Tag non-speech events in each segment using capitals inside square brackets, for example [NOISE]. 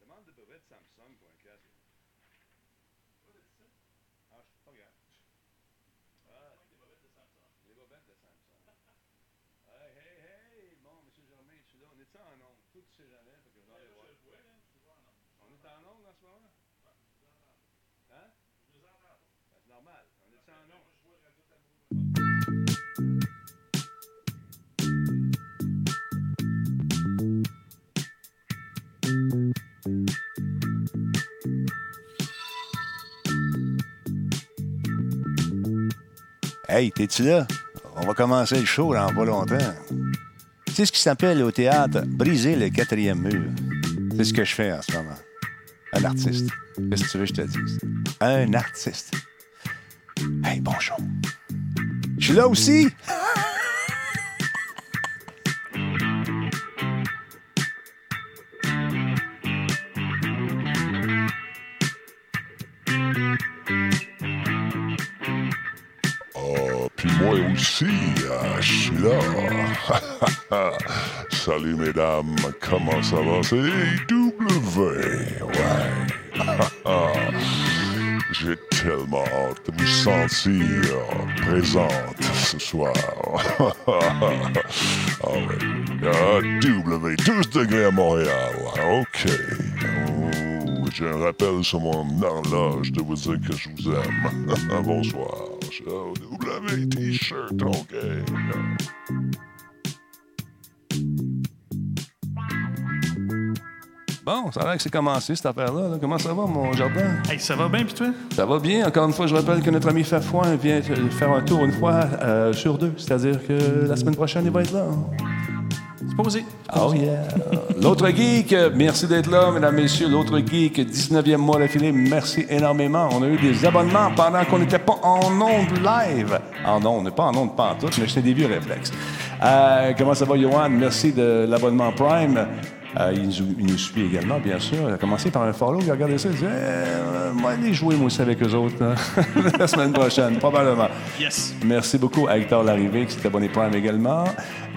Demande de brevet de Samsung pour un casque. Ah, je pas. Ah, les bobettes de Samsung. Hey, hey, hey! Bon, M. Germain, je suis là. On est-tu en? Tout, tu sais jamais, fait que je vais aller voir. On est en onde en ce moment? Hey, t'es-tu là? On va commencer le show dans pas longtemps. C'est ce qui s'appelle au théâtre briser le quatrième mur. C'est ce que je fais en ce moment. Un artiste. Qu'est-ce que tu veux que je te dise? Un artiste. Hey, bonjour. Je suis là aussi. [LAUGHS] euh, je suis là. Salut mesdames, comment ça va? C'est W, ouais. [LAUGHS] J'ai tellement hâte de vous sentir présente ce soir. [LAUGHS] ah. Ah, W, 12 degrés à Montréal. OK. Oh, J'ai un rappel sur mon horloge de vous dire que je vous aime. [LAUGHS] Bonsoir. Show. Bon, ça a l'air que c'est commencé, cette affaire-là. là. Comment ça va, mon jardin? Hey, ça va bien, puis toi? Ça va bien. Encore une fois, je rappelle que notre ami Fafouin vient faire un tour une fois euh, sur deux. C'est-à-dire que la semaine prochaine, il va être là. Oh yeah! L'autre geek, merci d'être là, mesdames, messieurs. L'autre geek, 19e mois d'affilée, merci énormément. On a eu des abonnements pendant qu'on n'était pas en onde live. En onde, on n'est pas en onde pas en tout, mais c'est des vieux réflexes. Euh, comment ça va, Johan? Merci de l'abonnement Prime. Euh, il, nous, il nous suit également, bien sûr. Il a commencé par un follow, il a regardé ça, il dit eh, moi, aller jouer, moi aussi, avec eux autres, hein, [LAUGHS] la semaine prochaine, probablement. Yes. Merci beaucoup à Hector Larrivée qui s'est abonné Prime également.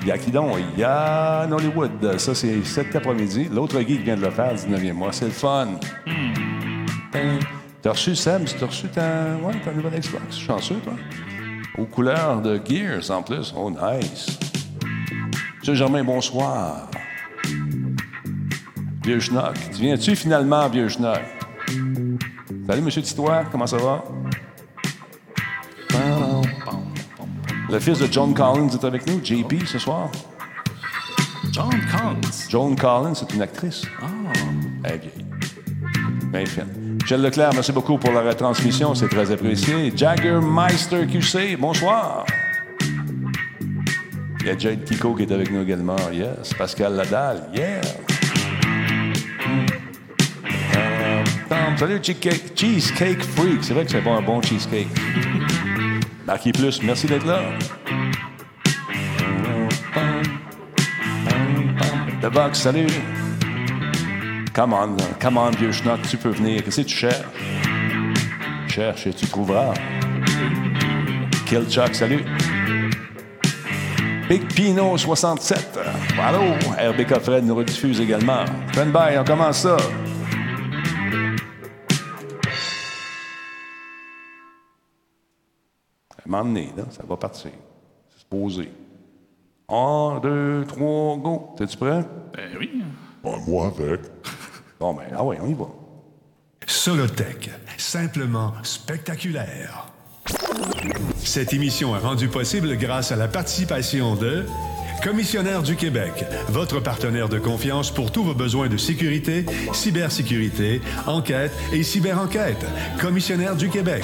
Il y a qui donc? Il y a Nollywood. Ça, c'est cet après-midi. L'autre geek vient de le faire, 19e mois. C'est le fun. Tin. T'as reçu, Sam? T'as reçu ta, ouais, ta nouvelle Xbox? Chanceux, toi? Aux couleurs de Gears, en plus. Oh, nice. Monsieur Germain, bonsoir. Vieux Schnock. Tu viens-tu finalement, Vieux Schnock? Salut, Monsieur Titois. Comment ça va? Le fils de John Collins est avec nous, JP, ce soir. John Collins? Joan Collins, c'est une actrice. Ah. Elle est vieille. Bien fine. Michel Leclerc, merci beaucoup pour la retransmission, c'est très apprécié. Jagger Meister QC, bonsoir. Il y a Jade Kiko qui est avec nous également, yes. Pascal Ladal, yeah. Salut Cheesecake, Cheesecake Freak, c'est vrai que c'est bon, un bon cheesecake. Marquis Plus, merci d'être là. The Box, salut. Come on, come on, vieux schnock, tu peux venir. Qu'est-ce que tu cherches? Cherche et tu trouveras. Kill Chuck, salut. Big Pino 67. Allô, RBK Fred nous rediffuse également. Stand by, on commence ça. Un moment donné, là, ça va partir. C'est supposé. Un, deux, trois, go. T'es-tu prêt? Ben oui. Ben, moi avec. Bon, ben, ah ouais, on y va. Solotech, simplement spectaculaire. Cette émission est rendue possible grâce à la participation de Commissionnaire du Québec, votre partenaire de confiance pour tous vos besoins de sécurité, cybersécurité, enquête et cyberenquête. Commissionnaire du Québec.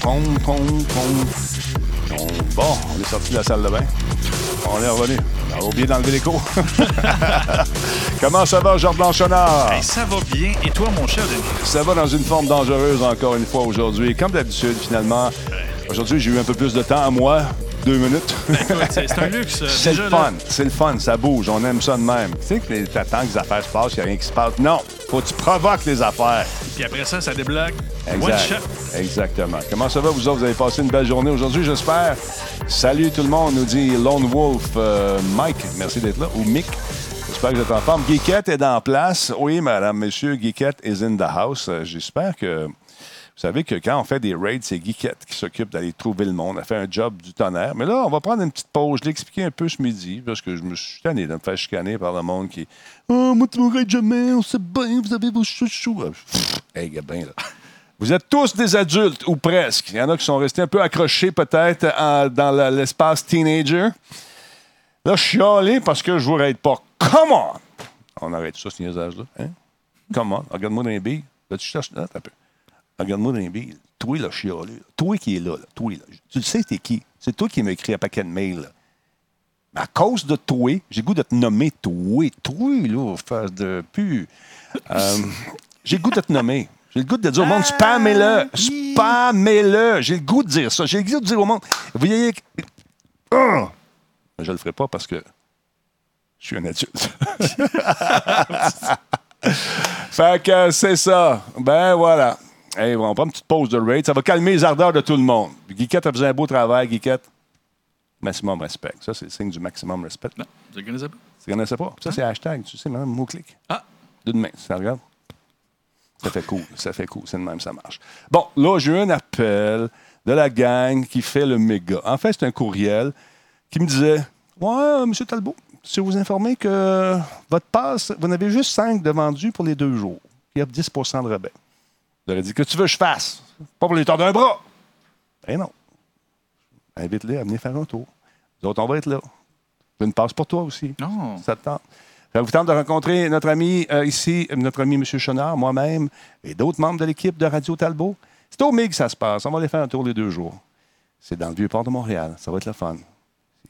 Pom, pom, pom. On- Bon, on est sorti de la salle de bain. On est revenu. On a oublié d'enlever l'écho. [LAUGHS] Comment ça va, Georges Blanchonnard? Hey, ça va bien. Et toi, mon cher Denis? Ça va dans une forme dangereuse encore une fois aujourd'hui. Comme d'habitude, finalement. Aujourd'hui, j'ai eu un peu plus de temps à moi. Deux minutes. [LAUGHS] C'est un luxe. euh, C'est le fun. C'est le fun. Ça bouge. On aime ça de même. Tu sais que t'attends que les affaires se passent, il n'y a rien qui se passe. Non. Faut que tu provoques les affaires. Puis après ça, ça débloque. One Exact. shot. Exactement. Comment ça va, vous autres? Vous avez passé une belle journée aujourd'hui, j'espère. Salut tout le monde, nous dit Lone Wolf euh, Mike. Merci d'être là. Ou Mick. J'espère que vous êtes en forme. Geekette est en place. Oui, madame, monsieur, Geekette is in the house. Euh, J'espère que. Vous savez que quand on fait des raids, c'est Geekette qui s'occupe d'aller trouver le monde. Elle fait un job du tonnerre. Mais là, on va prendre une petite pause. Je l'ai expliqué un peu ce midi parce que je me suis tanné de me faire chicaner par le monde qui. Oh, moi, tu me raides jamais. On sait bien, vous avez vos chouchous. Ah, Hey, gabin, là. Vous êtes tous des adultes, ou presque. Il y en a qui sont restés un peu accrochés peut-être dans l'espace teenager. Là, je suis allé parce que je vous raide pas. Come on! On arrête ça, ce niaisage-là. Hein? Come on. Regarde-moi dans les billes. Là, tu cherches. Là, t'as peu? Regarde-moi dans les billes. Toi, là, chialé. Toi qui est là, là. Toi, là. Tu le sais, t'es qui? C'est toi qui m'as écrit un paquet de mails, là. Mais à cause de toi, j'ai le goût de te nommer toi. Toi, là, face de pu. Euh, [LAUGHS] j'ai le goût de te nommer. J'ai le goût de dire au monde, spammez-le. Spammez-le. J'ai le goût de dire ça. J'ai le goût de dire au monde, vous voyez... Ah! Mais je le ferai pas parce que je suis un adulte. [LAUGHS] fait que c'est ça. Ben voilà. Hey, on prend une petite pause de raid. Ça va calmer les ardeurs de tout le monde. Guiquette a fait un beau travail, Guiquette. Maximum respect. Ça, c'est le signe du maximum respect. Non, je ne connaissais pas? Tu connaissais pas? Ça, c'est hashtag, tu sais, même mot-clic. Ah. D'une main, ça regarde? Ça fait cool, ça fait cool, c'est de même, ça marche. Bon, là, j'ai eu un appel de la gang qui fait le méga. En fait, c'est un courriel qui me disait Ouais, M. Talbot, je vais vous informer que votre passe, vous en avez juste 5 de vendus pour les deux jours. Il y a 10% de rabais. Je leur ai dit Que tu veux que je fasse Pas pour les tordre un bras. Eh non. Invite-les à venir faire un tour. Nous autres, on va être là. J'ai une passe pour toi aussi. Non. Ça te tente. Ça vous tente de rencontrer notre ami euh, ici, notre ami M. Chenard, moi-même et d'autres membres de l'équipe de Radio Talbot. C'est au MIG que ça se passe. On va aller faire un tour les deux jours. C'est dans le Vieux-Port de Montréal. Ça va être le fun.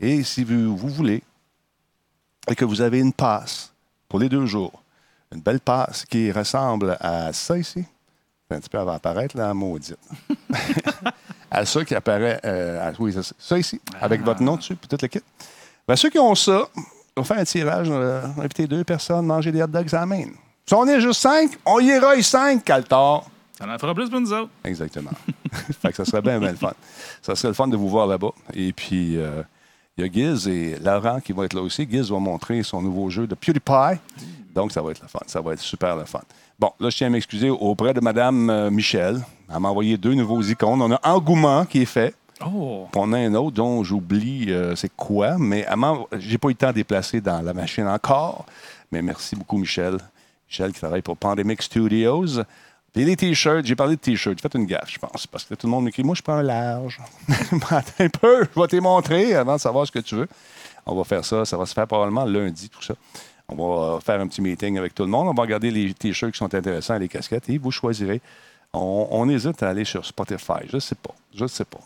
Et si vous, vous voulez et que vous avez une passe pour les deux jours, une belle passe qui ressemble à ça ici, un petit peu avant apparaître, là, maudite. [LAUGHS] à ça qui apparaît, euh, à- oui, ça, ça ici, avec votre nom dessus, puis toute l'équipe. Ben, ceux qui ont ça, on va faire un tirage, euh, inviter deux personnes, manger des hot dogs à la main. Si on est juste cinq, on y ira cinq, Caltar. Ça en fera plus pour nous autres. Exactement. [LAUGHS] fait que ça serait bien, bien le fun. Ça serait le fun de vous voir là-bas. Et puis, euh, il y a Giz et Laurent qui vont être là aussi. Giz va montrer son nouveau jeu de PewDiePie. Donc, ça va être le fun. Ça va être super le fun. Bon, là, je tiens à m'excuser auprès de Mme euh, Michel. Elle m'a envoyé deux nouveaux icônes. On a Engouement qui est fait. Oh. Puis on a un autre dont j'oublie euh, c'est quoi, mais j'ai pas eu le temps de déplacer dans la machine encore. Mais merci beaucoup, Michel. Michel qui travaille pour Pandemic Studios. Puis les t-shirts, j'ai parlé de t-shirts. J'ai fait une gaffe, je pense, parce que tout le monde m'écrit Moi, je prends un large. [LAUGHS] Attends un peu, je vais te montrer avant de savoir ce que tu veux. On va faire ça. Ça va se faire probablement lundi, tout ça. On va euh, faire un petit meeting avec tout le monde. On va regarder les t-shirts qui sont intéressants, les casquettes, et vous choisirez. On, on hésite à aller sur Spotify. Je sais pas. Je sais pas.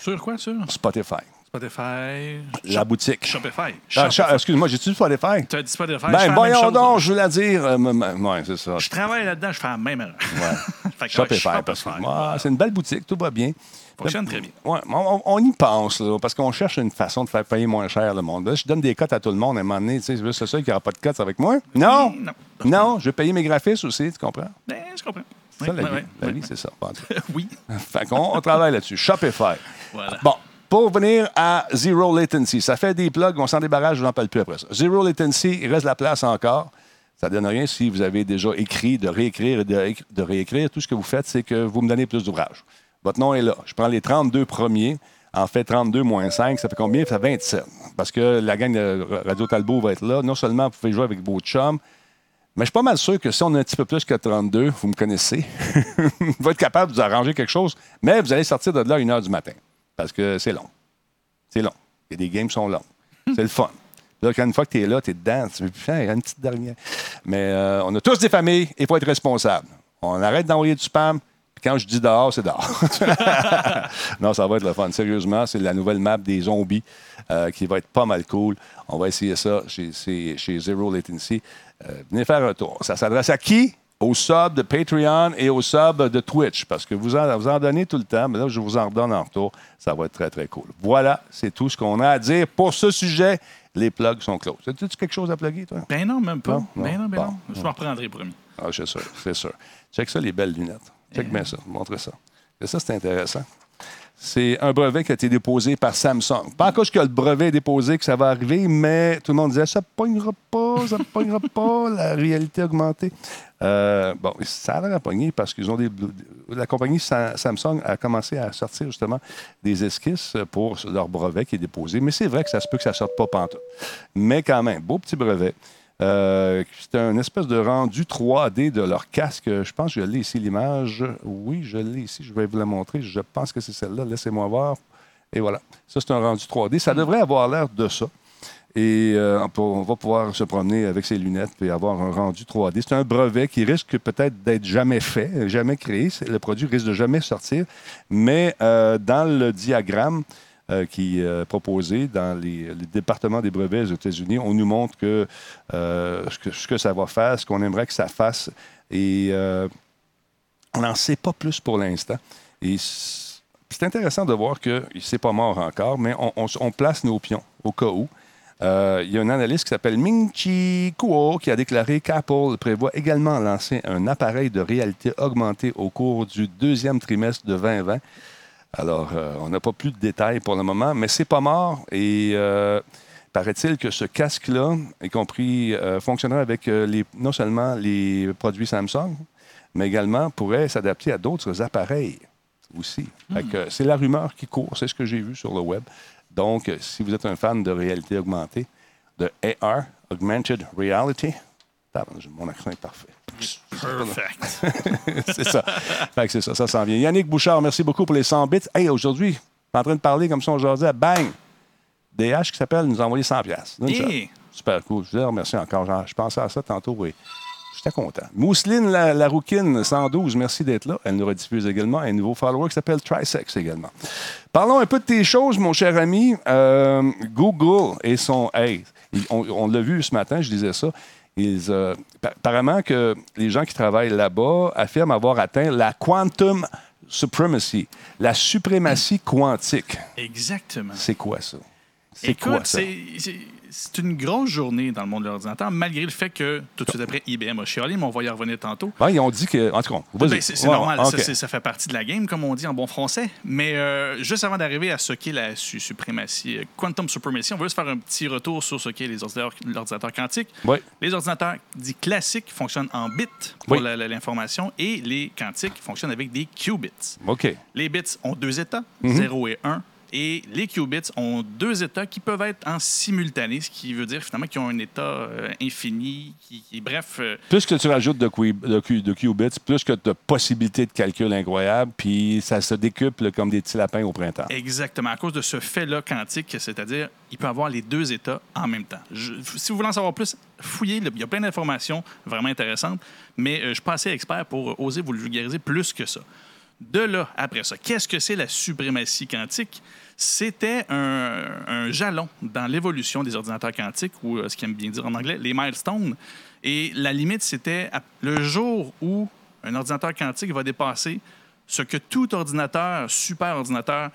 Sur quoi, sur? Spotify. Spotify. La Shop- boutique. Shopify. Ah, Shopify. Excuse-moi, j'ai-tu Spotify? Tu as dit Spotify. Ben, voyons donc, je veux la dire. euh, ouais, c'est ça. Je travaille là-dedans, je fais la même erreur. [LAUGHS] Shopify, ouais, parce que Shopify. c'est une belle boutique, tout va bien. Fonctionne très bien. Ouais, on, y pense, là, parce qu'on cherche une façon de faire payer moins cher le monde. Là, je donne des cotes à tout le monde à un moment donné. Tu sais, c'est juste ça qui n'aura pas de cotes avec moi? Non! Non. Non, je vais payer mes graphistes aussi, tu comprends? Ben, je comprends. C'est ça, Ouais, la vie. La c'est ça. [LAUGHS] Oui. Fait qu'on on travaille là-dessus. Shopify. Voilà. Bon, pour venir à Zero Latency, ça fait des plugs, on s'en débarrasse, je n'en parle plus après ça. Zero Latency, il reste la place encore. Ça ne donne rien si vous avez déjà écrit, de réécrire et de, de réécrire. Tout ce que vous faites, c'est que vous me donnez plus d'ouvrages. Votre nom est là. Je prends les 32 premiers. En fait, 32 moins 5, ça fait combien? Ça fait 27. Parce que la gang de Radio Talbot va être là. Non seulement vous pouvez jouer avec vos chums, mais je suis pas mal sûr que si on a un petit peu plus que 32, vous me connaissez, [LAUGHS] vous être capable de vous arranger quelque chose, mais vous allez sortir de là à 1 h du matin. Parce que c'est long. C'est long. Et des games sont longs. C'est le fun. Là, quand une fois que tu es là, tu es dedans, tu veux faire une petite dernière. Mais euh, on a tous des familles et il faut être responsable. On arrête d'envoyer du spam. Quand je dis dehors, c'est dehors. [LAUGHS] non, ça va être le fun. Sérieusement, c'est la nouvelle map des zombies euh, qui va être pas mal cool. On va essayer ça chez, chez, chez Zero Latency. Euh, venez faire un tour. Ça s'adresse à qui? Aux subs de Patreon et aux subs de Twitch, parce que vous en, vous en donnez tout le temps, mais là, je vous en redonne en retour. Ça va être très, très cool. Voilà, c'est tout ce qu'on a à dire pour ce sujet. Les plugs sont close. As-tu quelque chose à plugger, toi? Ben non, même pas. Non? Ben non, ben Bon. non. Je m'en reprendrai, promis. Ah, c'est sûr, c'est sûr. Check ça, les belles lunettes. Check bien ça, montre ça. Et ça, c'est intéressant. C'est un brevet qui a été déposé par Samsung. Pas encore que le brevet est déposé que ça va arriver, mais tout le monde disait ça ne pognera pas, ça ne pognera [LAUGHS] pas, la réalité augmentée. Euh, bon, ça a l'air à pogner parce qu'ils ont des. La compagnie Sa- Samsung a commencé à sortir justement des esquisses pour leur brevet qui est déposé. Mais c'est vrai que ça se peut que ça ne sorte pas pantoute. Mais quand même, beau petit brevet. Euh, c'est un espèce de rendu 3D de leur casque. Je pense que je l'ai ici, l'image. Oui, je l'ai ici. Je vais vous la montrer. Je pense que c'est celle-là. Laissez-moi voir. Et voilà. Ça, c'est un rendu 3D. Ça devrait avoir l'air de ça. Et euh, on va pouvoir se promener avec ses lunettes et avoir un rendu 3D. C'est un brevet qui risque peut-être d'être jamais fait, jamais créé. Le produit risque de jamais sortir. Mais euh, dans le diagramme, euh, qui est euh, proposé dans les, départements des brevets aux États-Unis. On nous montre euh, ce, que ce que ça va faire, ce qu'on aimerait que ça fasse. Et on n'en sait pas plus pour l'instant. Et c'est intéressant de voir que c'est pas mort encore, mais on, place nos pions au cas où. Il y a un analyste qui s'appelle Ming-Chi Kuo qui a déclaré qu'Apple prévoit également lancer un appareil de réalité augmentée au cours du deuxième trimestre de 2020. Alors, euh, on n'a pas plus de détails pour le moment, mais c'est pas mort. Et euh, paraît-il que ce casque-là, y compris, euh, fonctionnerait avec les, non seulement les produits Samsung, mais également pourrait s'adapter à d'autres appareils aussi. Que, c'est la rumeur qui court, c'est ce que j'ai vu sur le web. Donc, si vous êtes un fan de réalité augmentée, de AR, Augmented Reality, mon accent est parfait. Perfect. [LAUGHS] c'est ça. Fait que c'est ça, ça s'en vient. Yannick Bouchard, merci beaucoup pour les 100 bits. Hey, aujourd'hui, je suis en train de parler comme ça aujourd'hui, bang! DH qui s'appelle nous a envoyé 100 pièces. Super cool. Je les remercie encore. Genre, Je pensais à ça tantôt, oui. J'étais content. Mousseline la, la Rouquine, 112, merci d'être là. Elle nous rediffuse également un nouveau follower qui s'appelle Trisex également. Parlons un peu de tes choses, mon cher ami. Euh, Google et son... Hey, on l'a vu ce matin, je disais ça. Ils, euh, pa- apparemment que les gens qui travaillent là-bas affirment avoir atteint la quantum supremacy, la suprématie quantique. Exactement. C'est quoi ça? C'est quoi ça? C'est une grosse journée dans le monde de l'ordinateur, malgré le fait que tout de suite après, IBM a chialé, mais on va y revenir tantôt. Ouais, ils ont dit que... En tout cas. Ben, c'est Ouais, normal, ça, ça fait partie de la game, comme on dit en bon français. Mais euh, juste avant d'arriver à ce qu'est la su- suprématie, euh, quantum supremacy, on va juste faire un petit retour sur ce qu'est les ordinateurs, l'ordinateur quantique. Ouais. Les ordinateurs dits classiques fonctionnent en bits pour Oui. l'information et les quantiques fonctionnent avec des qubits. OK. Les bits ont deux états, Mhm. 0 et 1. Et les qubits ont deux états qui peuvent être en simultané, ce qui veut dire finalement qu'ils ont un état euh, infini, qui, qui- bref, euh, Plus que tu rajoutes de, qu- de, qu- de qubits, plus que tu as possibilités de calcul incroyables, puis ça se décuple comme des petits lapins au printemps. exactement à cause de ce fait-là quantique, c'est-à-dire il peut avoir les deux états en même temps. Je- si vous voulez en savoir plus, fouillez, il y a plein d'informations vraiment intéressantes, mais euh, je ne suis pas assez expert pour oser vous le vulgariser plus que ça. De là, après ça, qu'est-ce que c'est la suprématie quantique? C'était un, un jalon dans l'évolution des ordinateurs quantiques, ou euh, ce qu'ils aiment bien dire en anglais, les milestones. Et la limite, c'était le jour où un ordinateur quantique va dépasser ce que tout ordinateur, super ordinateur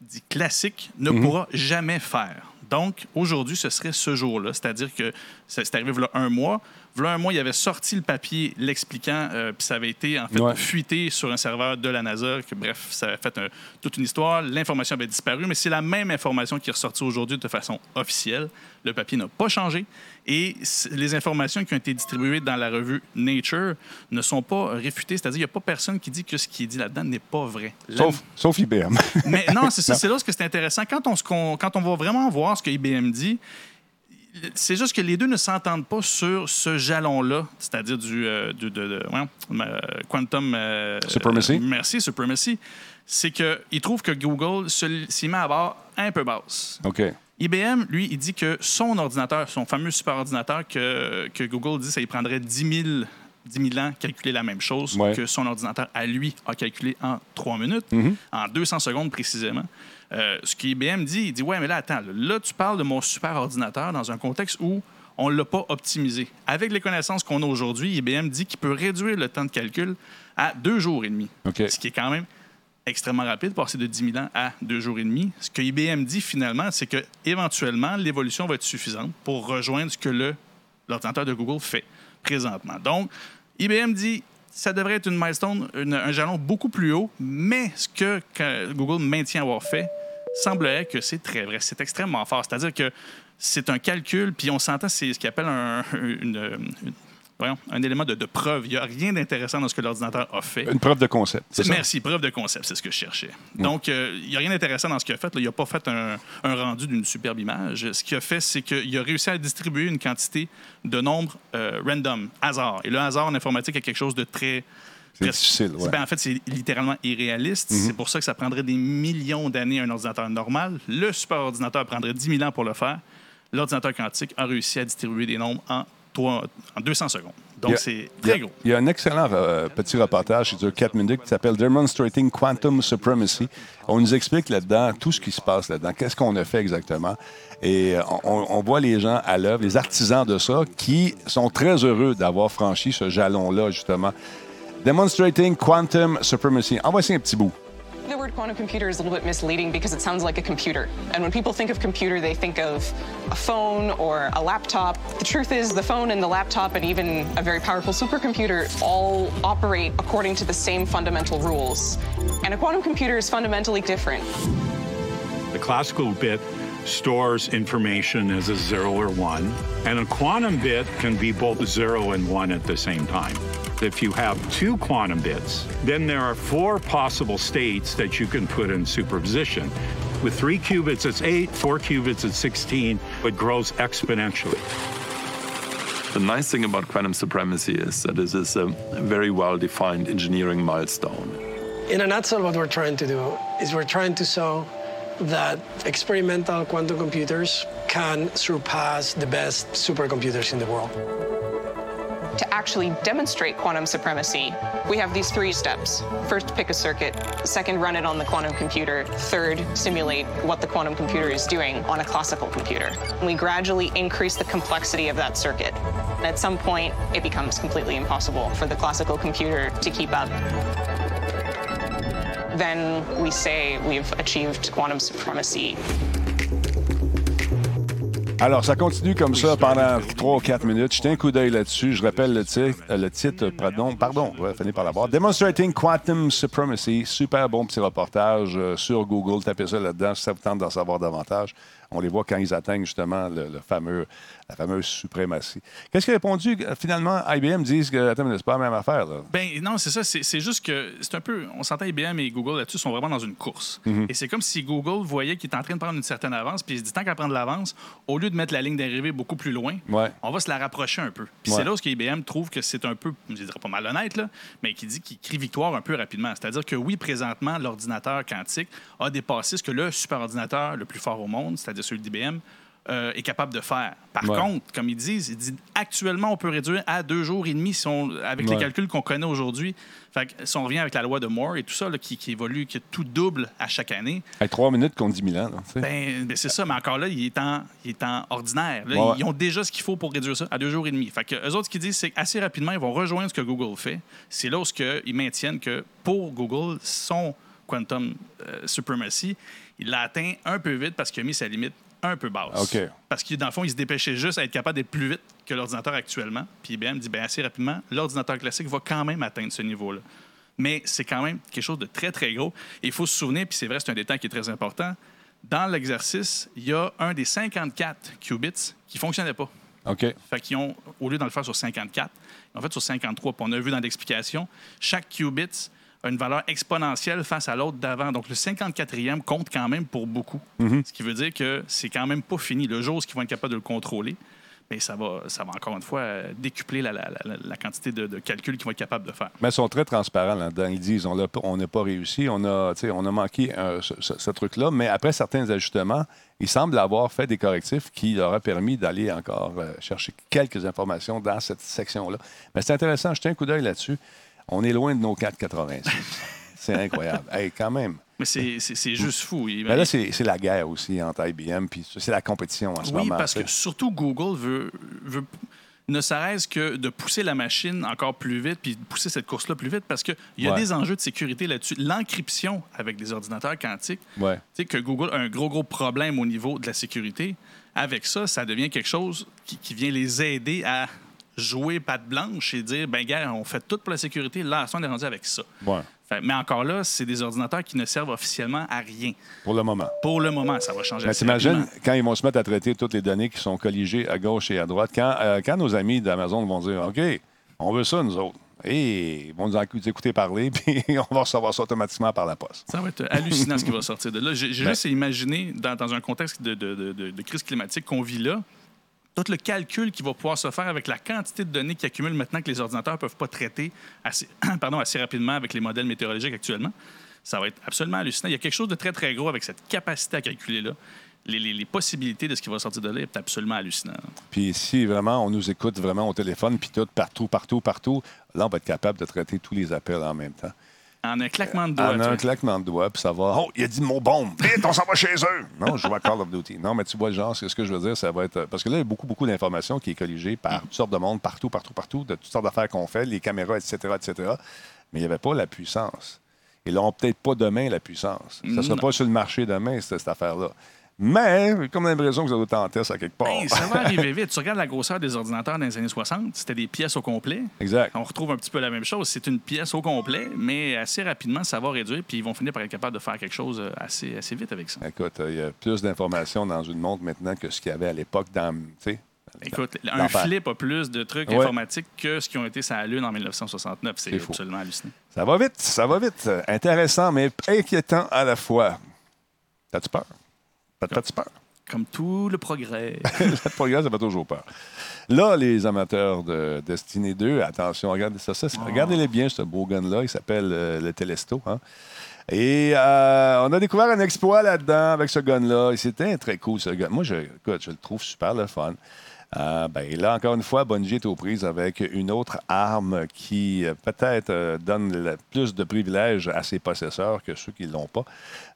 dit classique, ne pourra jamais faire. Donc, aujourd'hui, ce serait ce jour-là. C'est-à-dire que c'est arrivé voilà un mois. Voilà un mois, il avait sorti le papier l'expliquant, euh, puis ça avait été en fait Ouais. fuité sur un serveur de la NASA. Que, bref, ça avait fait un- toute une histoire. L'information avait disparu, mais c'est la même information qui est ressortie aujourd'hui de façon officielle. Le papier n'a pas changé. Et les informations qui ont été distribuées dans la revue Nature ne sont pas réfutées. C'est-à-dire qu'il n'y a pas personne qui dit que ce qui est dit là-dedans n'est pas vrai. Sauf, sauf IBM. [LAUGHS] mais non, c'est ça, c'est là ce que c'est intéressant. Quand on, quand on va vraiment voir ce que IBM dit, c'est juste que les deux ne s'entendent pas sur ce jalon-là, c'est-à-dire du, euh, du- de, de- euh, quantum euh, Supremacy. euh, merci, supremacy. C'est qu'ils trouvent que Google s'y met à bord un peu basse. OK. IBM, lui, il dit que son ordinateur, son fameux superordinateur que, que Google dit, ça lui prendrait 10 000, 10 000 ans calculer la même chose Ouais. que son ordinateur à lui a calculé en 3 minutes, en 200 secondes précisément. Euh, ce qu'IBM dit, il dit Ouais, mais là, attends, là, tu parles de mon superordinateur dans un contexte où on ne l'a pas optimisé. Avec les connaissances qu'on a aujourd'hui, IBM dit qu'il peut réduire le temps de calcul à deux jours et demi. Ce qui est quand même extrêmement rapide, passer de 10 000 ans à deux jours et demi. Ce que IBM dit finalement, c'est que éventuellement l'évolution va être suffisante pour rejoindre ce que le- l'ordinateur de Google fait présentement. Donc, IBM dit ça devrait être une milestone, un jalon beaucoup plus haut, mais ce que, Google maintient avoir fait semblerait que c'est très vrai. C'est extrêmement fort. C'est-à-dire que c'est un calcul, puis on s'entend, c'est ce qu'on appelle un, une- voyons, un élément de, de preuve. Il n'y a rien d'intéressant dans ce que l'ordinateur a fait. Une preuve de concept. c'est ça? Merci, preuve de concept, c'est ce que je cherchais. Donc, euh, il n'y a rien d'intéressant dans ce qu'il a fait. là. Il n'a pas fait un, un rendu d'une superbe image. Ce qu'il a fait, c'est qu'il a réussi à distribuer une quantité de nombres euh, random, hasard. Et le hasard en informatique est quelque chose de très... C'est difficile, ouais. Ben, en fait, c'est littéralement irréaliste. C'est pour ça que ça prendrait des millions d'années à un ordinateur normal. Le superordinateur prendrait 10 000 ans pour le faire. L'ordinateur quantique a réussi à distribuer des nombres en, en 200 secondes. Donc, c'est très gros. il y a un excellent euh, petit reportage qui dure 4 minutes qui s'appelle Demonstrating Quantum Supremacy. On nous explique là-dedans tout ce qui se passe là-dedans, qu'est-ce qu'on a fait exactement. Et euh, on, on voit les gens à l'œuvre, les artisans de ça, qui sont très heureux d'avoir franchi ce jalon-là, justement. Demonstrating Quantum Supremacy. Envoyez un petit bout. Word quantum computer is a little bit misleading because it sounds like a computer. And when people think of computer, they think of a phone or a laptop. The truth is, the phone and the laptop and even a very powerful supercomputer all operate according to the same fundamental rules. And a quantum computer is fundamentally different. The classical bit stores information as a zero or one, and a quantum bit can be both zero and one at the same time. If you have two quantum bits, then there are four possible states that you can put in superposition. With three qubits, it's eight, four qubits, it's 16. It grows exponentially. The nice thing about quantum supremacy is that this is a very well defined engineering milestone. In a nutshell, what we're trying to do is we're trying to show that experimental quantum computers can surpass the best supercomputers in the world. To actually demonstrate quantum supremacy, we have these three steps. First, pick a circuit. Second, run it on the quantum computer. Third, simulate what the quantum computer is doing on a classical computer. We gradually increase the complexity of that circuit. At some point, it becomes completely impossible for the classical computer to keep up. Then we say we've achieved quantum supremacy. Alors, ça continue comme ça pendant 3 ou 4 minutes. Jetez un coup d'œil là-dessus. Je rappelle le titre, euh, le titre pardon, pardon, ouais, finir par l'avoir. Demonstrating Quantum Supremacy. Super bon petit reportage euh, sur Google. Tapez ça là-dedans si ça vous tente d'en savoir davantage. On les voit quand ils atteignent justement le, le fameux, la fameuse suprématie. Qu'est-ce qui a répondu? euh, Finalement, IBM disent que, attends, c'est pas la même affaire. Là. Ben non, c'est ça. C'est juste que c'est un peu. On s'entend IBM et Google là-dessus sont vraiment dans une course. Et c'est comme si Google voyait qu'il est en train de prendre une certaine avance, puis il se dit tant qu'à prendre l'avance, au lieu de mettre la ligne d'arrivée beaucoup plus loin, Ouais. on va se la rapprocher un peu. Puis Ouais. c'est là où ce que IBM trouve que c'est un peu, je dirais pas malhonnête, là, mais qui dit qu'il crie victoire un peu rapidement. C'est-à-dire que oui, présentement, l'ordinateur quantique a dépassé ce que le superordinateur le plus fort au monde, c'est-à-dire celui d'IBM, euh, est capable de faire. Par Ouais. contre, comme ils disent, ils disent actuellement, on peut réduire à deux jours et demi si on- avec Ouais. les calculs qu'on connaît aujourd'hui. Fait que si on revient avec la loi de Moore et tout ça, là, qui, qui évolue, qui tout double à chaque année, Hey, 3 minutes contre 10 000 ans. là, ben, ben, c'est ça, mais encore là, il est en, il est en ordinaire. Là, Ouais. Ils ont déjà ce qu'il faut pour réduire ça à deux jours et demi. Fait que eux autres, ce qu'ils disent, c'est qu'assez rapidement, ils vont rejoindre ce que Google fait. C'est là où ils maintiennent que pour Google, son quantum euh, supremacy, il l'a atteint un peu vite parce qu'il a mis sa limite un peu basse. Parce que dans le fond, il se dépêchait juste à être capable d'être plus vite que l'ordinateur actuellement. Puis IBM dit, ben assez rapidement, l'ordinateur classique va quand même atteindre ce niveau-là. Mais c'est quand même quelque chose de très, très gros. Et il faut se souvenir, puis c'est vrai, c'est un détail qui est très important, Dans l'exercice, il y a un des 54 qubits qui ne fonctionnait pas. OK. Fait qu'ils ont, au lieu de le faire sur 54, ils ont fait sur 53. Puis on a vu dans l'explication, chaque qubit a une valeur exponentielle face à l'autre d'avant. Donc le 54e compte quand même pour beaucoup. Ce qui veut dire que c'est quand même pas fini. Le jour où ils vont être capables de le contrôler, mais ça va, ça va encore une fois euh, décupler la, la- la- la quantité de, de calculs qu'ils vont être capables de faire. Mais ils sont très transparents là-dedans. Ils disent on n'a pas réussi, on a, on manqué euh, ce, ce- ce truc-là, mais après certains ajustements, ils semblent avoir fait des correctifs qui leur a permis d'aller encore euh, chercher quelques informations dans cette section-là. Mais c'est intéressant, jetez un coup d'œil là-dessus. On est loin de nos 4,86. [LAUGHS] c'est incroyable. Hey, quand même. Mais c'est c'est- c'est juste fou. Il- Mais là, c'est c'est la guerre aussi entre IBM, puis c'est la compétition en ce Oui, moment. parce que surtout Google veut, veut ne serait-ce que de pousser la machine encore plus vite, puis de pousser cette course-là plus vite, parce qu'il y a Ouais. des enjeux de sécurité là-dessus. L'encryption avec des ordinateurs quantiques, Ouais. tu sais, que Google a un gros, gros problème au niveau de la sécurité. Avec ça, ça devient quelque chose qui, qui vient les aider à jouer patte blanche et dire, ben gars, on fait tout pour la sécurité, là, on est rendu avec ça. Ouais, Fait- mais encore là, c'est des ordinateurs qui ne servent officiellement à rien. pour le moment. Pour le moment, ça va changer Mais t'imagines quand ils vont se mettre à traiter toutes les données qui sont colligées à gauche et à droite, quand, euh, quand nos amis d'Amazon vont dire OK, on veut ça, nous autres. Et ils vont nous écou- écouter parler, [LAUGHS] puis on va recevoir ça automatiquement par la poste. Ça va être hallucinant ce qui va sortir de là. J'ai Ben- juste imaginé, dans, dans un contexte de- de- de crise climatique qu'on vit là, tout le calcul qui va pouvoir se faire avec la quantité de données qui accumulent maintenant que les ordinateurs ne peuvent pas traiter assez, [CLEARS THROAT] pardon, assez rapidement avec les modèles météorologiques actuellement, ça va être absolument hallucinant. Il y a quelque chose de très, très gros avec cette capacité à calculer-là. Les, les- les possibilités de ce qui va sortir de là est absolument hallucinant. Puis si vraiment on nous écoute vraiment au téléphone, puis tout, partout, partout, partout, là, on va être capable de traiter tous les appels en même temps. En un claquement de doigts. En un claquement de doigts, puis ça va. Oh, il a dit le mot bombe. Vite, on s'en va chez eux. [LAUGHS] Non, je joue à Call of Duty. Non, mais tu vois le genre, ce que je veux dire, ça va être. Parce que là, il y a beaucoup, beaucoup d'informations qui est colligée par toutes sortes de monde, partout, partout, partout, de toutes sortes d'affaires qu'on fait, les caméras, etc., etc. Mais il n'y avait pas la puissance. Ils n'auront peut-être pas demain, la puissance. Ça ne sera Non. pas sur le marché demain, cette, cette affaire-là. Mais, comme l'impression que vous avez en test à quelque part. Ben, ça va arriver vite. Tu regardes la grosseur des ordinateurs dans les années 60, c'était des pièces au complet. exact. On retrouve un petit peu la même chose. C'est une pièce au complet, mais assez rapidement, ça va réduire, puis ils vont finir par être capables de faire quelque chose euh, assez, assez vite avec ça. Écoute, il y a plus d'informations dans une montre maintenant que ce qu'il y avait à l'époque dans. Écoute, un flip a plus de trucs Ouais. informatiques que ce qui ont été sur la Lune en 1969. C'est fou. absolument hallucinant. Ça va vite, ça va vite. Euh, Intéressant, mais inquiétant à la fois. T'as-tu peur? T'as- T'as-tu peur? Comme tout le progrès. [LAUGHS] Le progrès, ça fait toujours peur. Là, les amateurs de Destiny 2, attention, regardez ça. ça Ah. Regardez-les bien, ce beau gun-là. Il s'appelle euh, le Telesto. hein. Et euh, on a découvert un exploit là-dedans avec ce gun-là. Et c'était très cool, ce gun. Moi, je, écoute, je le trouve super le fun. Euh, ben, là, encore une fois, Bungie est aux prises avec une autre arme qui euh, peut-être euh, donne le- plus de privilèges à ses possesseurs que ceux qui ne l'ont pas.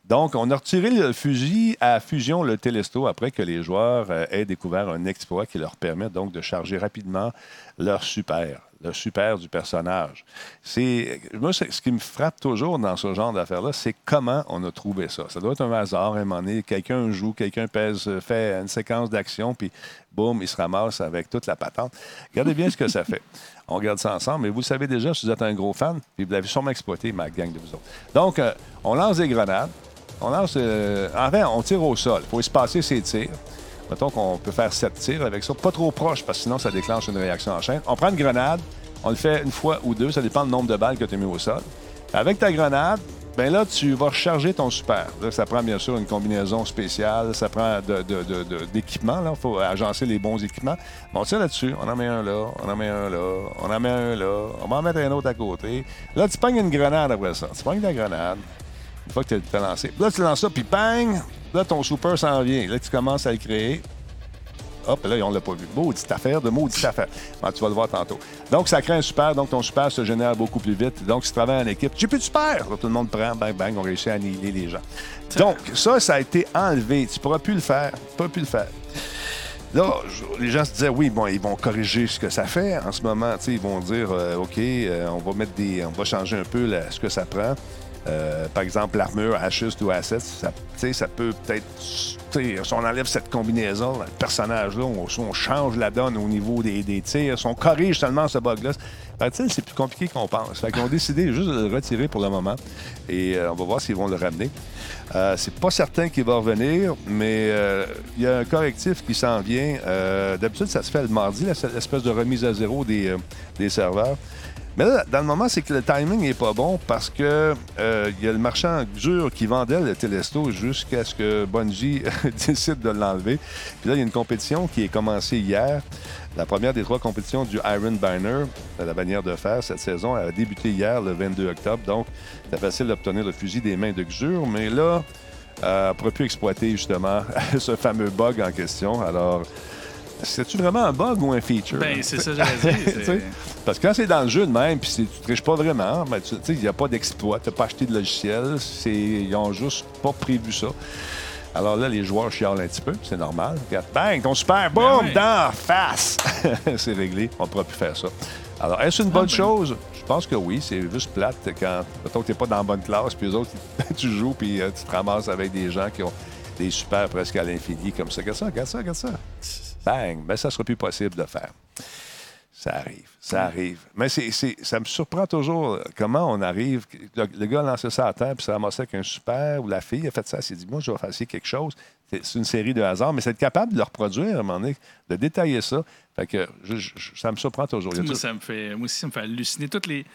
Donc, on a retiré le fusil à fusion, le Telesto, après que les joueurs euh, aient découvert un exploit qui leur permet donc de charger rapidement leur super, le super du personnage. C'est, moi, ce qui me frappe toujours dans ce genre d'affaires-là, c'est comment on a trouvé ça. Ça doit être un hasard, à un moment donné. Quelqu'un joue, quelqu'un pèse, fait une séquence d'action, puis boum, il se ramasse avec toute la patente. Regardez bien ce que ça fait. [LAUGHS] On regarde ça ensemble, mais vous le savez déjà, si vous êtes un gros fan, puis vous l'avez sûrement exploité, ma gang de vous autres. Donc, euh, on lance des grenades. On lance. euh, enfin, on tire au sol. Il faut espacer ses tirs. Mettons qu'on peut faire sept tirs avec ça. Pas trop proche, parce que sinon, ça déclenche une réaction en chaîne. On prend une grenade. On le fait une fois ou deux. Ça dépend du nombre de balles que tu as mis au sol. Avec ta grenade, ben là, tu vas recharger ton super. Ça prend bien sûr une combinaison spéciale. Ça prend d'équipements. Il faut agencer les bons équipements. On tire là-dessus. On en met un là. On en met un là. On en met un là. On va en mettre un autre à côté. Là, tu pognes une grenade après ça. Tu pognes la grenade. Une fois que tu as lancé. Là, tu lances ça, puis bang! Là, ton super s'en vient. Là, tu commences à le créer. Hop, là, on l'a pas vu. Maudite affaire de maudite affaire. Bon, tu vas le voir tantôt. Donc, ça crée un super. Donc, ton super se génère beaucoup plus vite. Donc, si tu travailles en équipe, j'ai plus de super. Là, tout le monde prend, bang, bang, on réussit à annihiler les gens. Donc, ça, ça a été enlevé. Tu pourras plus le faire. Tu pourras plus le faire. Là, les gens se disaient, oui, bon, ils vont corriger ce que ça fait en ce moment. tu sais, Ils vont dire, euh, OK, euh, on va mettre des. On va changer un peu la- ce que ça prend. Euh, par exemple, l'armure Ashes to Assets, ça, tu sais, ça peut peut-être. Si on enlève cette combinaison, le personnage-là, on, on change la donne au niveau des, des tirs, si on corrige seulement ce bug-là, ben, c'est plus compliqué qu'on pense. Fait qu'ils ont décidé juste de le retirer pour le moment. Et euh, on va voir s'ils vont le ramener. Euh, c'est pas certain qu'il va revenir, mais euh, il y a un correctif qui s'en vient. Euh, D'habitude, ça se fait le mardi, l'espèce de remise à zéro des, des serveurs. Mais là, dans le moment, c'est que le timing n'est pas bon parce que euh, il y a le marchand dur qui vendait le Telesto jusqu'à ce que Bungie [LAUGHS] décide de l'enlever. Puis là, il y a une compétition qui est commencée hier. La première des trois compétitions du Iron Banner, la bannière de fer, cette saison, a débuté hier, le 22 octobre. Donc, c'est facile d'obtenir le fusil des mains de Xur. Mais là, euh, on ne pourra plus exploiter justement [LAUGHS] ce fameux bug en question. Alors, c'est-tu vraiment un bug ou un feature? Ben, c'est ça, j'allais dire, [LAUGHS] Parce que quand c'est dans le jeu de même, puis tu ne triches pas vraiment, ben, tu sais, il n'y a pas d'exploit, tu n'as pas acheté de logiciel, c'est- ils n'ont juste pas prévu ça. Alors là, les joueurs chialent un petit peu, c'est normal. Regarde, bang, ton super, boum, ouais. dans face! [LAUGHS] c'est réglé, on ne pourra plus faire ça. Alors, est-ce une bonne ben. chose? Je pense que oui, c'est juste plate quand, mettons tu n'es pas dans la bonne classe, puis les autres, [LAUGHS] tu joues, puis euh, tu te ramasses avec des gens qui ont des super presque à l'infini, comme ça. Regarde ça, regarde ça, regarde ça. Bang! Ben, ça sera plus possible de faire. Ça arrive, ça arrive. Mais c'est, ça me surprend toujours euh, comment on arrive. Le, le gars a lancé ça à terre, puis s'est ramassé avec un super, ou la fille a fait ça, elle s'est dit, moi, je vais faire quelque chose. C'est, une série de hasards, mais c'est être capable de le reproduire à un moment donné, de détailler ça. Fait que je- ça me surprend toujours. Moi, ça me fait, moi aussi, ça me fait halluciner toutes les,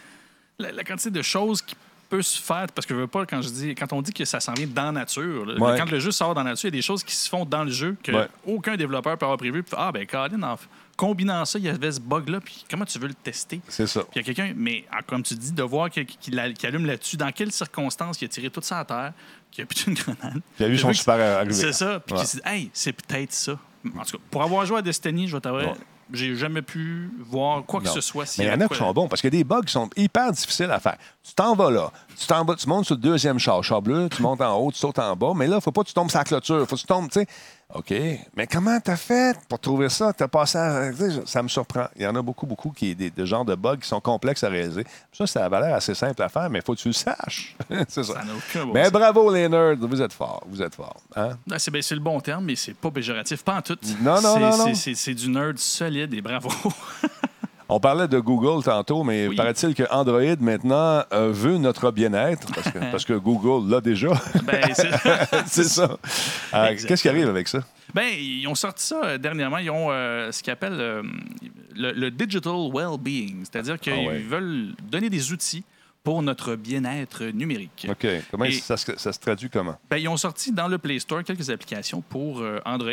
la, la quantité de choses qui peut se faire. Parce que je veux pas, quand, je dis, quand on dit que ça s'en vient dans nature, là, Ouais. quand le jeu sort dans nature, il y a des choses qui se font dans le jeu que Ouais. aucun développeur peut avoir prévu. Puis, ah, ben, Colin, en combinant ça, il y avait ce bug-là, puis comment tu veux le tester? C'est ça. Puis il y a quelqu'un, mais ah, comme tu dis, de voir qu'il allume là-dessus, dans quelles circonstances il a tiré tout ça à terre, qu'il a plus une grenade. Puis il a vu J'ai son que super arriver. C'est ça. Puis Ouais. qu'il s'est dit, hey, c'est peut-être ça. En tout cas, pour avoir joué à Destiny, je vais Ouais. J'ai jamais pu voir quoi que Non. ce soit. s'il Mais il y en a qui sont bons parce qu'il y a des bugs qui sont hyper difficiles à faire. Tu t'en vas là, tu t'en vas, tu montes sur le deuxième char, char bleu, tu montes en haut, tu sautes en bas, mais là, il ne faut pas que tu tombes sur la clôture. faut que tu tombes, tu sais. OK, mais comment t'as fait pour trouver ça? T'as passé à... Ça me surprend. Il y en a beaucoup, beaucoup qui des, des genres de bugs qui sont complexes à réaliser. Ça, ça a l'air assez simple à faire, mais il faut que tu le saches. [LAUGHS] c'est ça. Ça n'a aucun bon mais sens. bravo les nerds, vous êtes forts, vous êtes forts. Hein? C'est ben, le bon terme, mais c'est pas péjoratif. Pas en tout. Non, non, C'est- non, non. C'est du nerd solide et bravo. [LAUGHS] On parlait de Google tantôt, mais Oui. paraît-il que Android maintenant euh, veut notre bien-être parce que, [LAUGHS] parce que Google l'a déjà. ben, c'est- ça. [LAUGHS] Euh. Qu'est-ce qui arrive avec ça? Ben, ils ont sorti ça euh, dernièrement. Ils ont euh, ce qu'ils appellent le, le digital well-being, c'est-à-dire qu'ils Ah ouais. veulent donner des outils pour notre bien-être numérique. OK. Comment Et- ça, se- ça se traduit comment? Ben, ils ont sorti dans le Play Store quelques applications pour euh, Android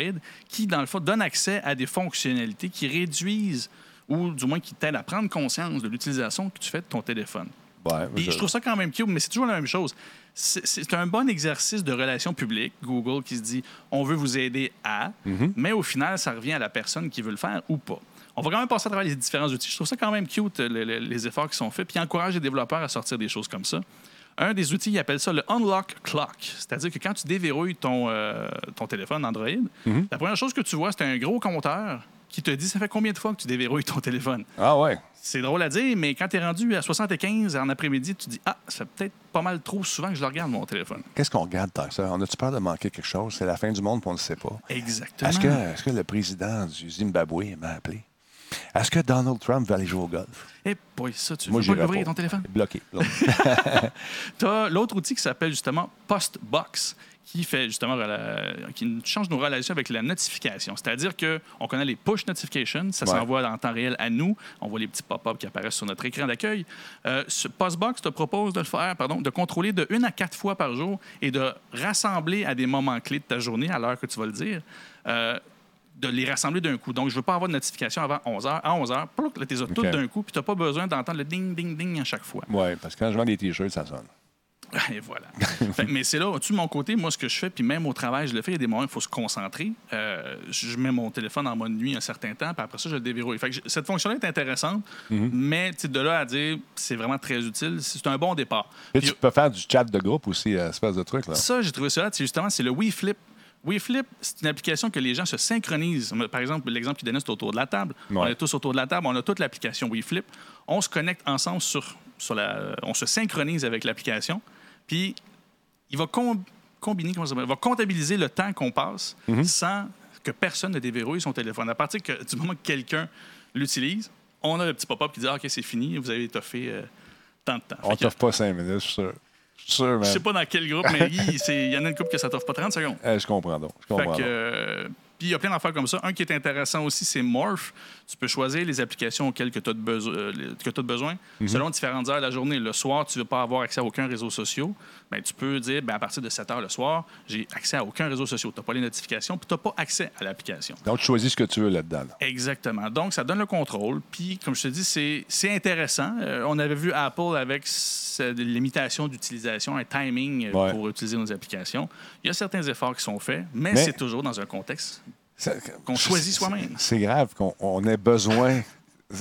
qui, dans le fond, donnent accès à des fonctionnalités qui réduisent ou du moins qui t'aident à prendre conscience de l'utilisation que tu fais de ton téléphone. Ouais, Puis je- je trouve ça quand même cute, mais c'est toujours la même chose. C'est un bon exercice de relation publique, Google, qui se dit on veut vous aider à, Mhm. mais au final, ça revient à la personne qui veut le faire ou pas. On va quand même passer à travers les différents outils. Je trouve ça quand même cute, le- le- les efforts qui sont faits, puis encourage les développeurs à sortir des choses comme ça. Un des outils, il appelle ça le Unlock Clock. C'est-à-dire que quand tu déverrouilles ton, euh, ton téléphone Android, Mhm. la première chose que tu vois, c'est un gros compteur qui te dit ça fait combien de fois que tu déverrouilles ton téléphone? Ah ouais. C'est drôle à dire, mais quand tu es rendu à 75 en après-midi, tu dis Ah, ça fait peut-être pas mal trop souvent que je le regarde, mon téléphone. Qu'est-ce qu'on regarde tant que ça? On a-tu peur de manquer quelque chose? C'est la fin du monde, puis on ne le sait pas. Exactement. Est-ce que, est-ce que le président du Zimbabwe m'a appelé? Est-ce que Donald Trump va aller jouer au golf? Eh, boy, ça, tu Moi, veux pas pas. ton téléphone? Bloqué. [LAUGHS] Tu as l'autre outil qui s'appelle justement Postbox, qui fait justement qui change nos relations avec la notification. C'est-à-dire que on connaît les push notifications, ça Ouais. s'envoie en temps réel à nous, on voit les petits pop-up qui apparaissent sur notre écran d'accueil. Euh, ce Postbox te propose de le faire, pardon, de contrôler de une à quatre fois par jour et de rassembler à des moments clés de ta journée, à l'heure que tu vas le dire. euh, de les rassembler d'un coup. Donc, je ne veux pas avoir de notification avant 11h. À 11h, plouc, là, tu les as toutes d'un coup, puis tu n'as pas besoin d'entendre le ding, ding, ding à chaque fois. oui, parce que quand je vends des T-shirts, ça sonne. [LAUGHS] Et voilà. Fait mais c'est là, tu de mon côté, moi, ce que je fais, puis même au travail, je le fais, il y a des moments où il faut se concentrer. Euh, je mets mon téléphone en mode nuit un certain temps, puis après ça, je le déverrouille. Fait que j- cette fonction-là est intéressante, Mhm. mais de là à dire c'est vraiment très utile, c'est un bon départ. Et Puis- tu peux faire du chat de groupe aussi, euh, espèce de truc. Là. ça, j'ai trouvé ça justement, c'est le WeFlip. WeFlip, c'est une application que les gens se synchronisent. Par exemple, l'exemple qu'il donnait, c'est autour de la table. On est tous autour de la table, on a toute l'application WeFlip. On se connecte ensemble sur, sur la... On se synchronise avec l'application. Puis, il va com- combiner, comment ça? Il va comptabiliser le temps qu'on passe Mhm. sans que personne ne déverrouille son téléphone. À partir que, du moment que quelqu'un l'utilise, on a le petit pop-up qui dit Ah, OK, c'est fini, vous avez étoffé euh, tant de temps. On t'offre pas cinq minutes, je suis sûr. Sûr, je sais pas dans quel groupe, mais il y en a une couple que ça t'offre pas 30 secondes. Eh, je comprends donc. Je Fait comprends que, donc. euh, puis il y a plein d'affaires comme ça. Un qui est intéressant aussi, c'est Morph. Tu peux choisir les applications auxquelles tu as, besoin Mhm. selon différentes heures de la journée. Le soir, tu ne veux pas avoir accès à aucun réseau social. Ben, tu peux dire, ben, à partir de 7 heures le soir, j'ai accès à aucun réseau social. Tu n'as pas les notifications, puis tu n'as pas accès à l'application. Donc, tu choisis ce que tu veux là-dedans. là. Exactement. Donc, ça donne le contrôle. Puis, comme je te dis, c'est intéressant. Euh, on avait vu Apple avec cette limitation d'utilisation, un timing euh, Ouais. pour utiliser nos applications. Il y a certains efforts qui sont faits, mais, Mais- c'est toujours dans un contexte qu'on choisit soi-même. C'est grave qu'on on ait besoin.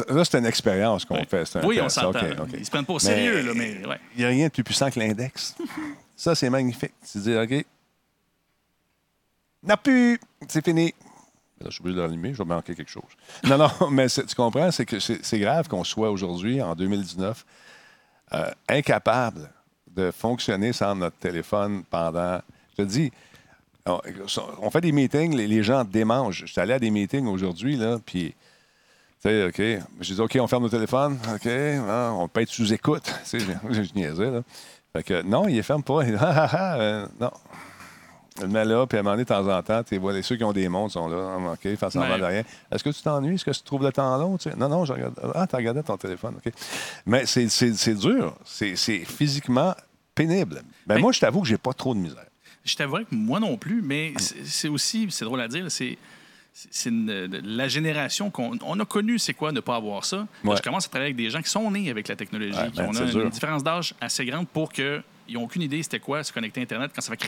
Là, c'est une expérience qu'on Oui. fait. Oui, on s'entend. OK, OK. Ils se prennent pas au sérieux, là, mais ouais. Il n'y a rien de plus puissant que l'index. [LAUGHS] Ça, c'est magnifique. Tu dis, OK, n'a plus, c'est fini. Là, je suis obligé de l'allumer, je vais manquer quelque chose. [LAUGHS] Non, non, mais tu comprends, c'est que c'est c'est grave qu'on soit aujourd'hui, en 2019, euh, incapable de fonctionner sans notre téléphone pendant. Je te dis, on, on fait des meetings, les, les gens démangent. Je suis allé à des meetings aujourd'hui, là, puis. Tu sais, OK. J'ai dit, OK, on ferme nos téléphones. OK. ah, on peut être sous-écoute. Tu sais, je, je niaisais, là. Fait que, non, il les ferme pas. Ah, ah, ah, euh, non. Il le met là, puis à un moment donné, de temps en temps, tu vois, les- ceux qui ont des montres sont là. Ah, OK, faire semblant Ouais. de rien. Est-ce que tu t'ennuies? Est-ce que tu trouves le temps long? Non, non, je regarde. Ah, tu regardais ton téléphone. OK. Mais c'est dur. C'est physiquement pénible. Ben, Ben- moi, je t'avoue que j'ai pas trop de misère. Je t'avouerais que moi non plus, mais c'est aussi, c'est drôle à dire, c'est la génération qu'on on a connu, c'est quoi ne pas avoir ça. Ouais. je commence à travailler avec des gens qui sont nés avec la technologie, Ouais, qui ben, ont une, dur. différence d'âge assez grande pour que ils n'ont aucune idée c'était quoi se connecter à Internet quand ça fait.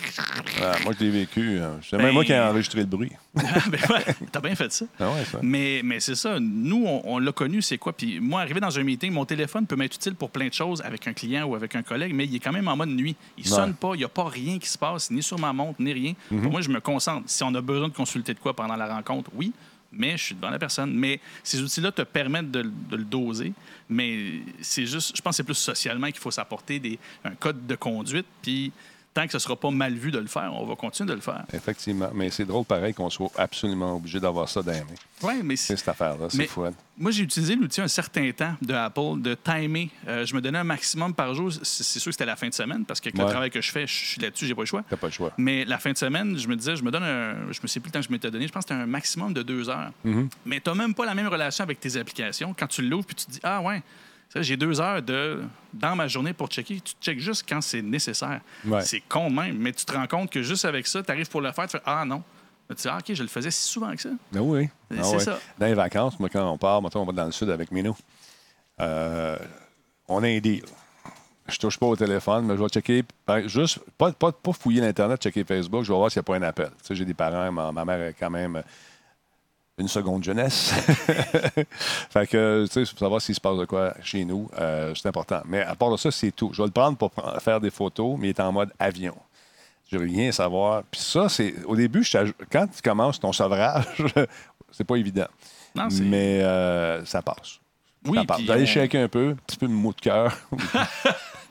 Ah, moi, je l'ai vécu. euh, C'est Ben- même moi qui ai enregistré le bruit. [LAUGHS] ben ouais, t'as bien fait ça. Ah ouais, ça. Mais, mais c'est ça. Nous, on, on l'a connu, c'est quoi? Puis moi, arrivé dans un meeting, mon téléphone peut m'être utile pour plein de choses avec un client ou avec un collègue, mais il est quand même en mode nuit. Il. Mhm. sonne pas, il n'y a pas rien qui se passe, ni sur ma montre, ni rien. Pour moi, je me concentre. Si on a besoin de consulter de quoi pendant la rencontre, oui. Mais je suis devant la personne. Mais ces outils-là te permettent de, de le doser. Mais c'est juste, je pense que c'est plus socialement qu'il faut s'apporter des, un code de conduite. Puis tant que ce ne sera pas mal vu de le faire, on va continuer de le faire. Effectivement. Mais c'est drôle pareil qu'on soit absolument obligé d'avoir ça dans les mains. Oui, mais C'est cette affaire-là. C'est fou. Moi, j'ai utilisé l'outil un certain temps de Apple de timer. Euh, je me donnais un maximum par jour. C'est sûr que c'était la fin de semaine parce que avec Ouais. le travail que je fais, je suis là-dessus, j'ai pas le choix. T'as pas le choix. Mais la fin de semaine, je me disais, je me donne un. Je me sais plus le temps que je m'étais donné. Je pense que c'était un maximum de deux heures. Mm-hmm. Mais tu n'as même pas la même relation avec tes applications. Quand tu l'ouvres puis tu te dis, ah ouais, j'ai deux heures de, dans ma journée pour checker. Tu checkes juste quand c'est nécessaire. Ouais. C'est con même. Mais tu te rends compte que juste avec ça, tu arrives pour le faire, tu fais, ah non. Tu dis, ah, OK, je le faisais si souvent que ça. Ah oui. Ah C'est ouais. ça. Dans les vacances, moi, quand on part, mettons, on va dans le sud avec Minou, euh, on a un deal. Je touche pas au téléphone, mais je vais checker, juste, pas, pas, pas fouiller l'Internet, checker Facebook, je vais voir s'il n'y a pas un appel. Tu sais, j'ai des parents, ma, ma mère est quand même une seconde jeunesse. [LAUGHS] fait que, tu sais, pour savoir s'il se passe de quoi chez nous, euh, c'est important. Mais à part de ça, c'est tout. Je vais le prendre pour faire des photos, mais il est en mode avion. Je veux rien savoir. Puis ça, c'est. Au début, je quand tu commences ton sevrage, [LAUGHS] c'est pas évident. Non, c'est- Mais euh, ça passe. Oui, ça passe. puis Vous allez on- shaker un peu, un petit peu de mot de cœur. [LAUGHS]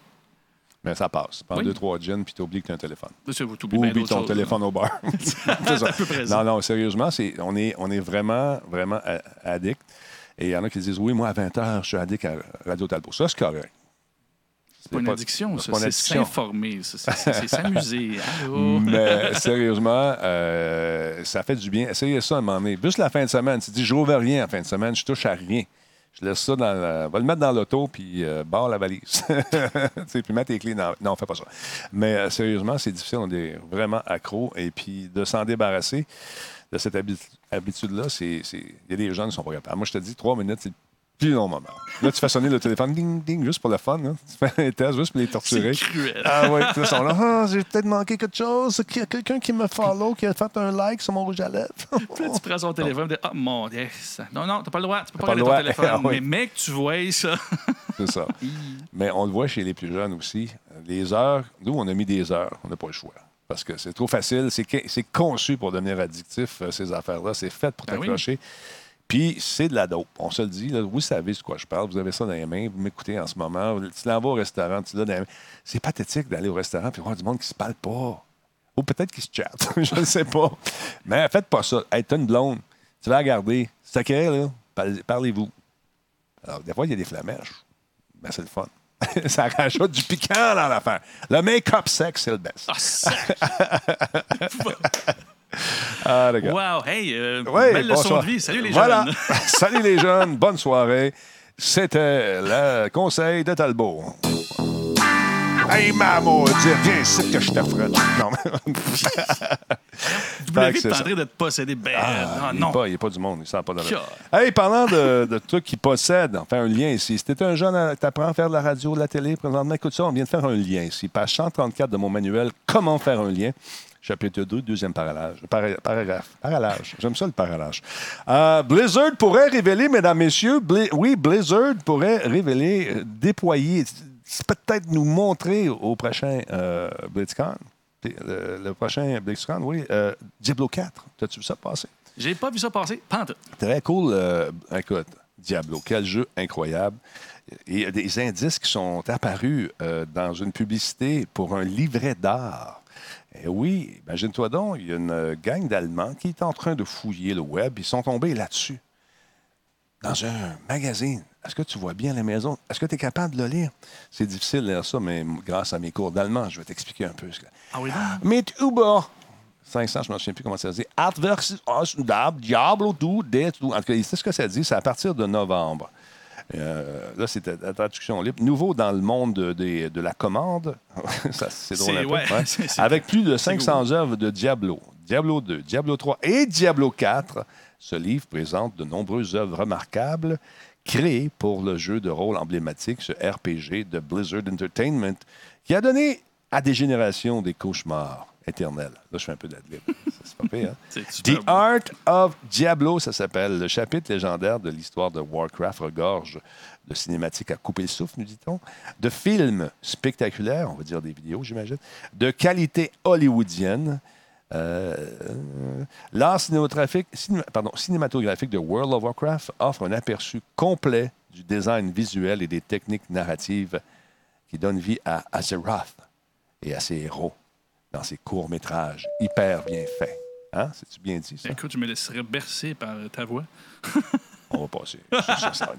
Mais ça passe. Prends Oui. deux, trois gins, puis tu oublies que tu as un téléphone. Bien oublie ton choses, téléphone au bar. [LAUGHS] C'est ça. peu près ça. Non, non, sérieusement, c'est, on, est, on est vraiment, vraiment addict. Et il y en a qui disent Oui, moi, à 20 h, je suis addict à Radio Talbot. Ça, c'est correct. C'est pas une addiction, c'est ça. pas une C'est s'informer. C'est- s'amuser. [LAUGHS] Mais sérieusement, euh, ça fait du bien. Essayez ça à un moment donné. Juste la fin de semaine. Tu te dis, je n'ouvre rien la fin de semaine, je touche à rien. Je laisse ça dans la... Va le mettre dans l'auto, puis euh, barre la valise. [LAUGHS] Puis mettre tes clés dans... Non, fais pas ça. Mais euh, sérieusement, c'est difficile. On est vraiment accro. Et puis, de s'en débarrasser de cette habi- habitude-là, c'est... Il y a des gens qui sont pas capables. Moi, je te dis, trois minutes, c'est plus long moment. Là, tu fais sonner le téléphone, ding, ding, juste pour le fun. hein. Tu fais un test juste pour les torturer. C'est cruel. Ah oui, ils sont là. Ah, j'ai peut-être manqué quelque chose. Il y a quelqu'un qui me follow, qui a fait un like sur mon rouge à lèvres. [LAUGHS] Puis là, tu prends son téléphone et dis Ah, mon Dieu, non, non, t'as pas le droit, tu peux pas pas regarder ton téléphone. [LAUGHS] Ah oui. Mais mec, tu vois ça. [LAUGHS] C'est ça. Mais on le voit chez les plus jeunes aussi. Les heures, nous, on a mis des heures. On n'a pas le choix. Parce que c'est trop facile. C'est conçu pour devenir addictif, euh, ces affaires-là. C'est fait pour Ben oui. Puis c'est de la dope. On se le dit. là, vous savez de quoi je parle. Vous avez ça dans les mains. Vous m'écoutez en ce moment. Tu l'en vas au restaurant. Tu l'as dans les mains. C'est pathétique d'aller au restaurant et voir du monde qui se parle pas. Ou peut-être qui se chatte. [LAUGHS] je ne sais pas. Mais faites pas ça. Hey, t'as une blonde. Tu vas la regarder. C'est OK, là? Parle- Parlez-vous. Alors, des fois, il y a des flamèches. Ben, c'est le fun. [LAUGHS] ça rajoute du piquant dans l'affaire. Le make-up sex, c'est le best. Ah! [LAUGHS] Ah, les gars. wow! Hey, euh, Oui, belle leçon de vie. Salut les voilà. jeunes! [LAUGHS] Salut les jeunes. Bonne soirée. C'était le conseil de Talbot. Hey, maman, dis, viens ici que je te. Non, mais- W est en ça. train de te posséder. Ben, ah, il non. n'est pas, il est pas du monde, il sent pas de. Hey, parlant de, de trucs qui possèdent, on fait un lien ici. Si t'es un jeune, tu apprends à faire de la radio, de la télé, présentement, écoute ça, on vient de faire un lien ici. Page 134 de mon manuel, Comment faire un lien. Chapitre 2, deuxième parallage. Para- paragraphe. Parallage. J'aime ça le parallage. Euh, Blizzard pourrait révéler, mesdames, messieurs, Bli- oui, Blizzard pourrait révéler, euh, déployer, peut-être nous montrer au prochain euh, BlitzCon, le, le prochain BlitzCon, oui, euh, Diablo 4. T'as-tu vu ça passer? J'ai pas vu ça passer. Pas en tout. Très cool. euh, écoute, Diablo, quel jeu incroyable. Il y a des indices qui sont apparus euh, dans une publicité pour un livret d'art. Et oui, imagine-toi donc, il y a une euh, gang d'Allemands qui est en train de fouiller le web. Ils sont tombés là-dessus. Dans un magazine. Est-ce que tu vois bien la maison? Est-ce que tu es capable de le lire? C'est difficile de lire ça, mais grâce à mes cours d'allemand, je vais t'expliquer un peu. ce que- Ah oui. Mit über 500, je ne me souviens plus comment ça se dit. Dab, Diablo du, du. En tout cas, c'est ce que ça dit. C'est à partir de novembre. Euh, là, c'était la traduction libre. Nouveau dans le monde de, la commande. [LAUGHS] Ça, c'est drôle un peu, ouais, ouais. [LAUGHS] Avec plus de c'est 500 œuvres de Diablo. Diablo 2, Diablo 3 et Diablo 4. Ce livre présente de nombreuses œuvres remarquables créées pour le jeu de rôle emblématique, ce RPG de Blizzard Entertainment, qui a donné à des générations des cauchemars éternels. Là, je fais un peu d'adlib. [LAUGHS] C'est pas pire, hein? The beau. Art of Diablo, ça s'appelle. Le chapitre légendaire de l'histoire de Warcraft regorge de cinématiques à couper le souffle, nous dit-on, de films spectaculaires, on va dire des vidéos, j'imagine, de qualité hollywoodienne. Euh, L'art cinématographique, cinéma- pardon, cinématographique de World of Warcraft offre un aperçu complet du design visuel et des techniques narratives qui donnent vie à Azeroth et à ses héros dans ses courts-métrages hyper bien faits. Hein? C'est-tu bien dit, ça? Écoute, je me laisserais bercer par ta voix. [LAUGHS] On va passer. [LAUGHS] Ça,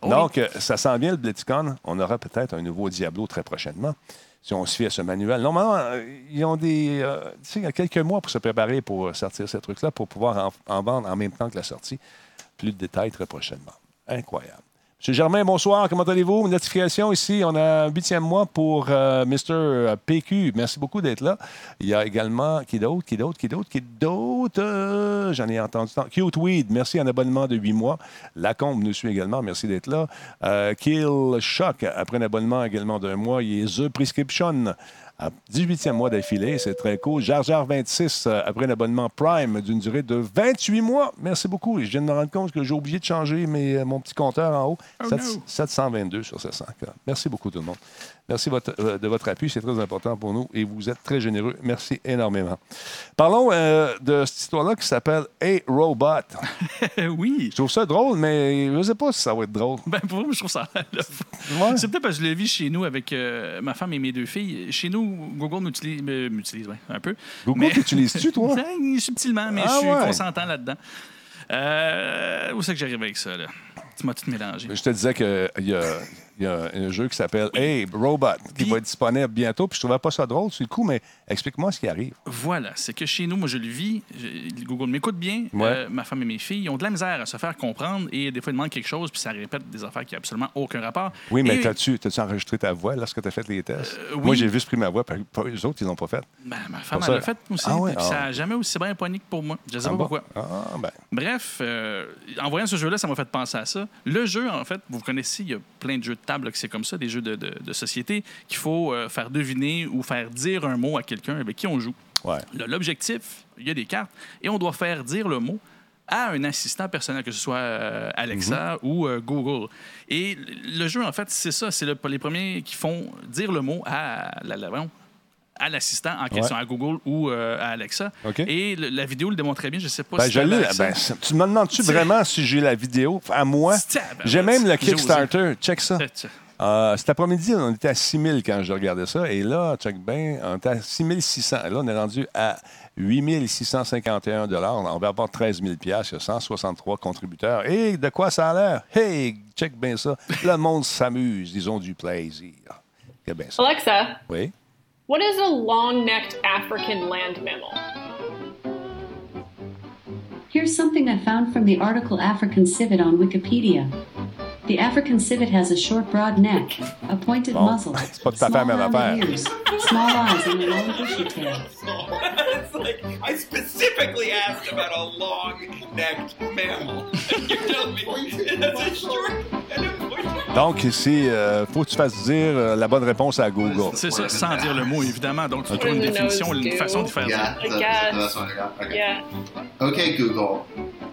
va. Donc, euh, ça sent bien le BlitzCon. On aura peut-être un nouveau Diablo très prochainement. Si on se fie à ce manuel. Normalement, euh, ils ont des. euh, tu sais, il y a quelques mois pour se préparer pour euh, sortir ces trucs-là, pour pouvoir en, en vendre en même temps que la sortie. Plus de détails très prochainement. Incroyable. Monsieur Germain, bonsoir. Comment allez-vous? Notification ici. On a un huitième mois pour euh, Mr. PQ. Merci beaucoup d'être là. Il y a également. Qui d'autre? Qui d'autre? Qui d'autre? Qui d'autre? Euh, J'en ai entendu tant. Cute Weed. Merci, un abonnement de huit mois. Lacombe nous suit également. Merci d'être là. Euh, Kill Shock, après un abonnement également d'un mois. Il est The Prescription. À 18e mois d'affilée, c'est très cool. Jar Jar 26, euh, après un abonnement Prime d'une durée de 28 mois. Merci beaucoup. Je viens de me rendre compte que j'ai oublié de changer mes, mon petit compteur en haut. Oh Sept- no. 722 sur 700. Merci beaucoup tout le monde. Merci votre- euh, de votre appui, c'est très important pour nous et vous êtes très généreux. Merci énormément. Parlons euh, de cette histoire-là qui s'appelle A Robot. [LAUGHS] oui. Je trouve ça drôle, mais je ne sais pas si ça va être drôle. Ben, pour moi, je trouve ça. [LAUGHS] Ouais. C'est peut-être parce que je l'ai vu chez nous avec euh, ma femme et mes deux filles. Chez nous, Google m'utilise, ouais, un peu. Google, Mais- t'utilises-tu, toi? [LAUGHS] Ben, Subtilement, mais Ah je suis ouais. consentant là-dedans. Où c'est que j'arrive avec ça, là? Tu m'as tout mélangé. Je te disais qu'il y a, il y a un jeu qui s'appelle Hey Robot qui Puis- va être disponible bientôt. Puis je trouvais pas ça drôle sur le coup, mais explique-moi ce qui arrive. Voilà, c'est que chez nous, moi, je le vis. Je- Google m'écoute bien. Ouais. Euh, ma femme et mes filles ils ont de la misère à se faire comprendre et des fois, ils demandent quelque chose, puis ça répète des affaires qui n'ont absolument aucun rapport. Oui, mais Et- t'as-tu t'as-tu enregistré ta voix lorsque tu as fait les tests? Euh, oui. Moi, j'ai juste pris ma voix, puis eux autres, ils l'ont pas fait. Ben, ma femme, Pour elle ça- l'a fait aussi, Ah ouais? puis ça Ah. n'a jamais aussi bien pogné que pour moi. Je ne sais Ah pas pourquoi. Ah, ben. Bref, euh, en voyant ce jeu-là, ça m'a fait penser à ça. Le jeu, en fait, vous connaissez, il y a plein de jeux de table que c'est comme ça, des jeux de, de- de société, qu'il faut euh, faire deviner ou faire dire un mot à quelqu'un avec qui on joue. Ouais. L'objectif, il y a des cartes, et on doit faire dire le mot à un assistant personnel, que ce soit euh, Alexa ou euh, Google. Et le- jeu, en fait, c'est ça. C'est le- les premiers qui font dire le mot à la, la- à l'assistant en question, Ouais. à Google ou euh, à Alexa. Et le- la vidéo le démontrait bien. Je ne sais pas Ben, si je l'ai. Ben, tu me demandes-tu vraiment si j'ai la vidéo? À moi, ben, j'ai même le. Kickstarter. Check ça. Euh, cet après-midi, on était à 6 000 quand je regardais ça. Et là, check bien, on était à 6 600. Et là, on est rendu à 8 651 On va avoir 13 000 Il y a 163 contributeurs. Et de quoi ça a l'air? Hey, check bien ça. Le monde s'amuse. Ils ont du plaisir. C'est bien ça. Alexa, Oui? What is a long-necked African land mammal? Here's something I found from the article African civet on Wikipedia. The African civet has a short, broad neck, a pointed Bon, muzzle, c'est pas tout à fait la small même rounded affaire. ears, small eyes, and a long bushy tail. it's like I specifically asked about a long-necked mammal. you tell me that's a short and a pointed. Donc, ici, il faut que tu fasses dire euh, la bonne réponse à Google. C'est ça, sans dire le mot, évidemment. Donc, tu Ok. trouves une définition, une façon de faire Yeah, ça. I that- guess. that's what I got. Okay. Yeah. Okay, Google.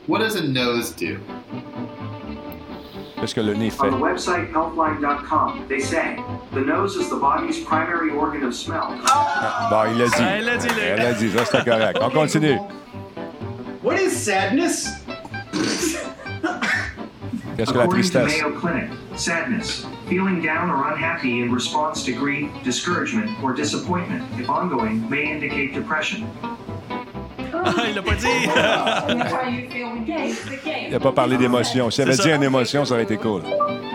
What does a nose do? Qu'est-ce que le nez fait? On the website healthline.com, they say the nose is the body's primary organ of smell. Ah, bon, il l'a dit. Ah, il l'a dit, Luc. Elle l'a dit, ça c'était correct. On continue. What is sadness? Qu'est-ce que la According to tristesse? Mayo Clinic, sadness, feeling down or unhappy in response to grief, discouragement, or disappointment, if ongoing, may indicate depression. Ah, il l'a pas dit. [LAUGHS] Il n'a pas parlé d'émotion. S'il avait C'est dit une émotion, ça aurait été cool.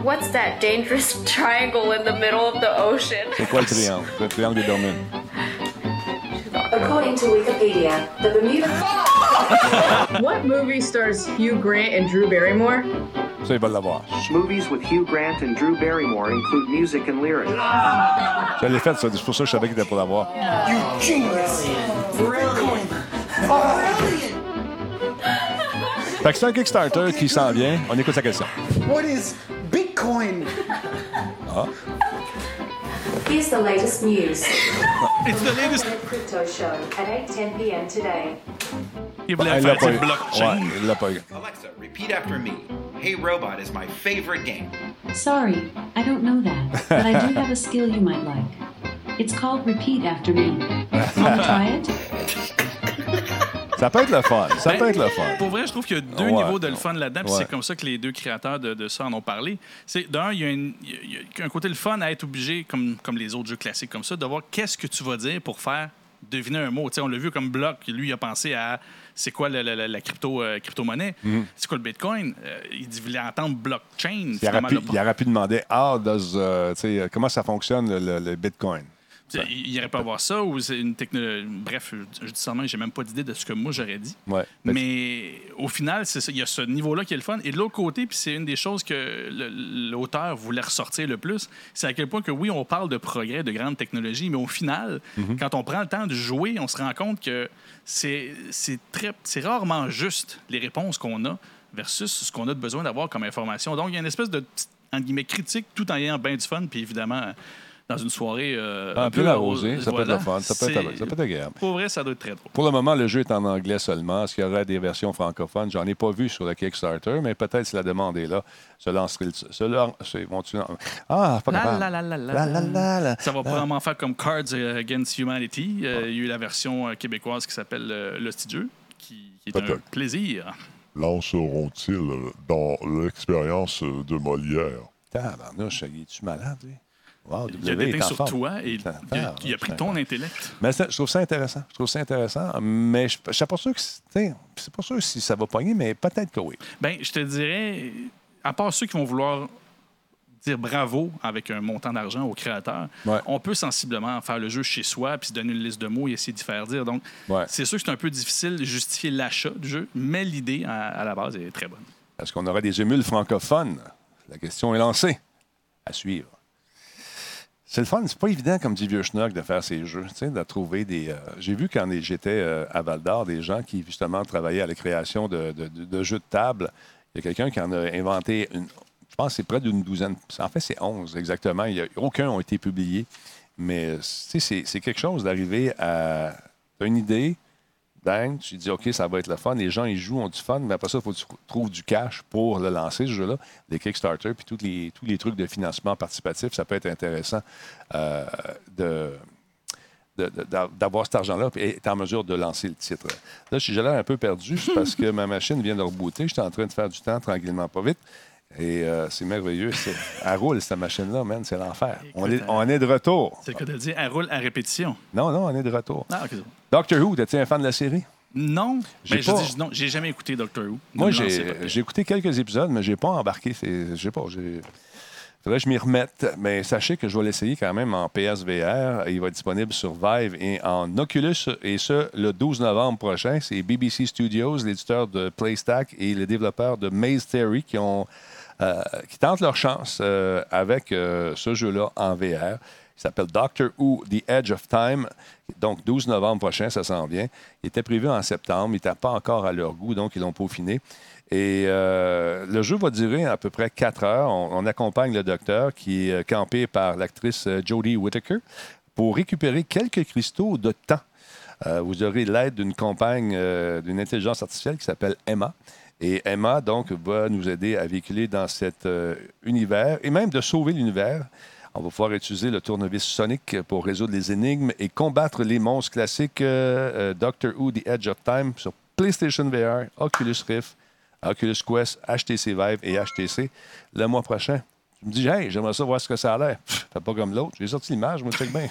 What's that dangerous [LAUGHS] triangle in the middle of the ocean? C'est quoi le triangle? Le triangle des Bermudes. According to Wikipedia, the Bermuda [LAUGHS] What movie stars Hugh Grant and Drew Barrymore? Ça, il va l'avoir. Movies with Hugh Grant and Drew Barrymore include music and lyrics. Je l'ai fait, ça. C'est pour ça que je savais qu'il était pour l'avoir. Fait que c'est un Kickstarter qui s'en vient. On écoute sa question. What is Bitcoin? Ah. Here's the latest news. It's the latest. Crypto show at 8:10 p.m. today. Il voulait l'a faire pas du eu. blockchain. Ouais, il l'a pas eu. Alexa, repeat after me. Hey Robot is my favorite game. Sorry, I don't know that, but I do have a skill you might like. It's called repeat after me. Wanna try it? [LAUGHS] Ça peut être le fun. Ça Ben, peut être le fun. Pour vrai, je trouve qu'il y a deux Ouais. niveaux de le fun là-dedans, Ouais. c'est comme ça que les deux créateurs de, de ça en ont parlé. C'est d'un, il y, a y un côté le fun à être obligé, comme, comme les autres jeux classiques comme ça, de voir qu'est-ce que tu vas dire pour faire deviner un mot. Tu sais, on l'a vu comme bloc, lui, il a pensé à c'est quoi la, la- la- la crypto, euh, crypto-monnaie, Mhm. c'est quoi le Bitcoin? Euh, il voulait entendre blockchain. Il aurait, pu, il aurait pu demander does, euh, comment ça fonctionne le Bitcoin? Il n'y aurait pas à voir ça ou c'est une technologie. Bref, je je dis ça, j'ai même pas d'idée de ce que moi j'aurais dit. Ouais. Mais au final, c'est ça. Il y a ce niveau-là qui est le fun. Et de l'autre côté, puis c'est une des choses que l'auteur voulait ressortir le plus, c'est à quel point que oui, on parle de progrès, de grande technologie, mais au final, Mhm. quand on prend le temps de jouer, on se rend compte que c'est c'est très c'est rarement juste les réponses qu'on a versus ce qu'on a besoin d'avoir comme information. Donc, il y a une espèce de petite, entre guillemets, critique tout en ayant bien du fun, puis évidemment, dans une soirée. euh, Un peu arrosé, arrosée, ça peut être le voilà. fun, ça peut être- ça peut être agréable. Pour vrai, ça doit être très drôle. Pour le moment, le jeu est en anglais seulement. Est-ce qu'il y aura des versions francophones? J'en ai pas vu sur le Kickstarter, mais peut-être si la demande est là, se lancerait vont-tu- Ah, pas La, capable. la, la, la, la, La, la, la, la. Ça va La. probablement faire comme Cards Against Humanity. Euh, il y a eu la version euh, québécoise qui s'appelle euh, Le Studio, qui, qui est un plaisir. Lanceront-ils dans l'expérience de Molière? Tabarnouche, es-tu malade, lui? Wow, Il a en sur toi et il, a, il a pris ton intellect. Mais ça, je trouve ça intéressant. Je trouve ça intéressant, mais je ne suis pas sûr que c'est pas sûr si ça va pogner, mais peut-être que oui. Ben, je te dirais, à part ceux qui vont vouloir dire bravo avec un montant d'argent au créateur, Ouais. on peut sensiblement faire le jeu chez soi puis se donner une liste de mots et essayer d'y faire dire. Donc, Ouais. c'est sûr que c'est un peu difficile de justifier l'achat du jeu, mais l'idée à, à la base est très bonne. Est-ce qu'on aura des émules francophones? La question est lancée. À suivre. C'est le fun. C'est pas évident, comme dit Vieux Schnock, de faire ces jeux, de trouver des... euh, J'ai vu quand j'étais euh, à Val-d'Or, des gens qui, justement, travaillaient à la création de, jeux de table. Il y a quelqu'un qui en a inventé, une, je pense c'est près d'une douzaine. En fait, c'est 11 exactement. Aucun n'ont été publiés. Mais c'est quelque chose d'arriver à... Une idée, tu dis, OK, ça va être le fun. Les gens, ils jouent, ont du fun, mais après ça, il faut que tu trouves du cash pour le lancer, ce jeu-là. Des Kickstarter, puis tous les, tous les trucs de financement participatif, ça peut être intéressant euh, de, de- de- d'a- d'avoir cet argent-là et est en mesure de lancer le titre. Là, si j'ai l'air un peu perdu, parce que ma machine vient de rebooter. J'étais en train de faire du temps tranquillement, pas vite. Et euh, c'est merveilleux. C'est- [LAUGHS] Elle roule, cette machine-là, man. C'est l'enfer. On est, on est de retour. C'est le cas de dire, elle roule à répétition. Non, non, on est de retour. Ah, OK. Doctor Who, t'es-tu un fan de la série? Non, J'ai mais je dis non, j'ai jamais écouté Doctor Who. Moi, j'ai écouté quelques épisodes, mais j'ai pas embarqué. C'est- Je sais pas. j'ai- faudrait que je m'y remette. Mais sachez que je vais l'essayer quand même en PSVR. Il va être disponible sur Vive et en Oculus. Et ce, le 12 novembre prochain. C'est BBC Studios, l'éditeur de PlayStack et les développeurs de Maze Theory qui ont euh, qui tentent leur chance euh, avec euh, ce jeu-là en VR. Il s'appelle Doctor Who The Edge of Time. Donc, 12 novembre prochain, ça s'en vient. Il était prévu en septembre. Il n'était pas encore à leur goût, donc ils l'ont peaufiné. Et euh, le jeu va durer à peu près 4 heures. On, accompagne le docteur qui est euh, campé par l'actrice euh, Jodie Whittaker pour récupérer quelques cristaux de temps. Euh, vous aurez l'aide d'une compagne euh, d'une intelligence artificielle qui s'appelle Emma. Et Emma, donc, va nous aider à véhiculer dans cet euh, univers et même de sauver l'univers. On va pouvoir utiliser le tournevis Sonic pour résoudre les énigmes et combattre les monstres classiques euh, euh, Doctor Who The Edge of Time sur PlayStation VR, Oculus Rift, Oculus Quest, HTC Vive et HTC le mois prochain. Je me dis, hey, j'aimerais ça voir ce que ça a l'air. Fait pas comme l'autre. J'ai sorti l'image, moi, check bien.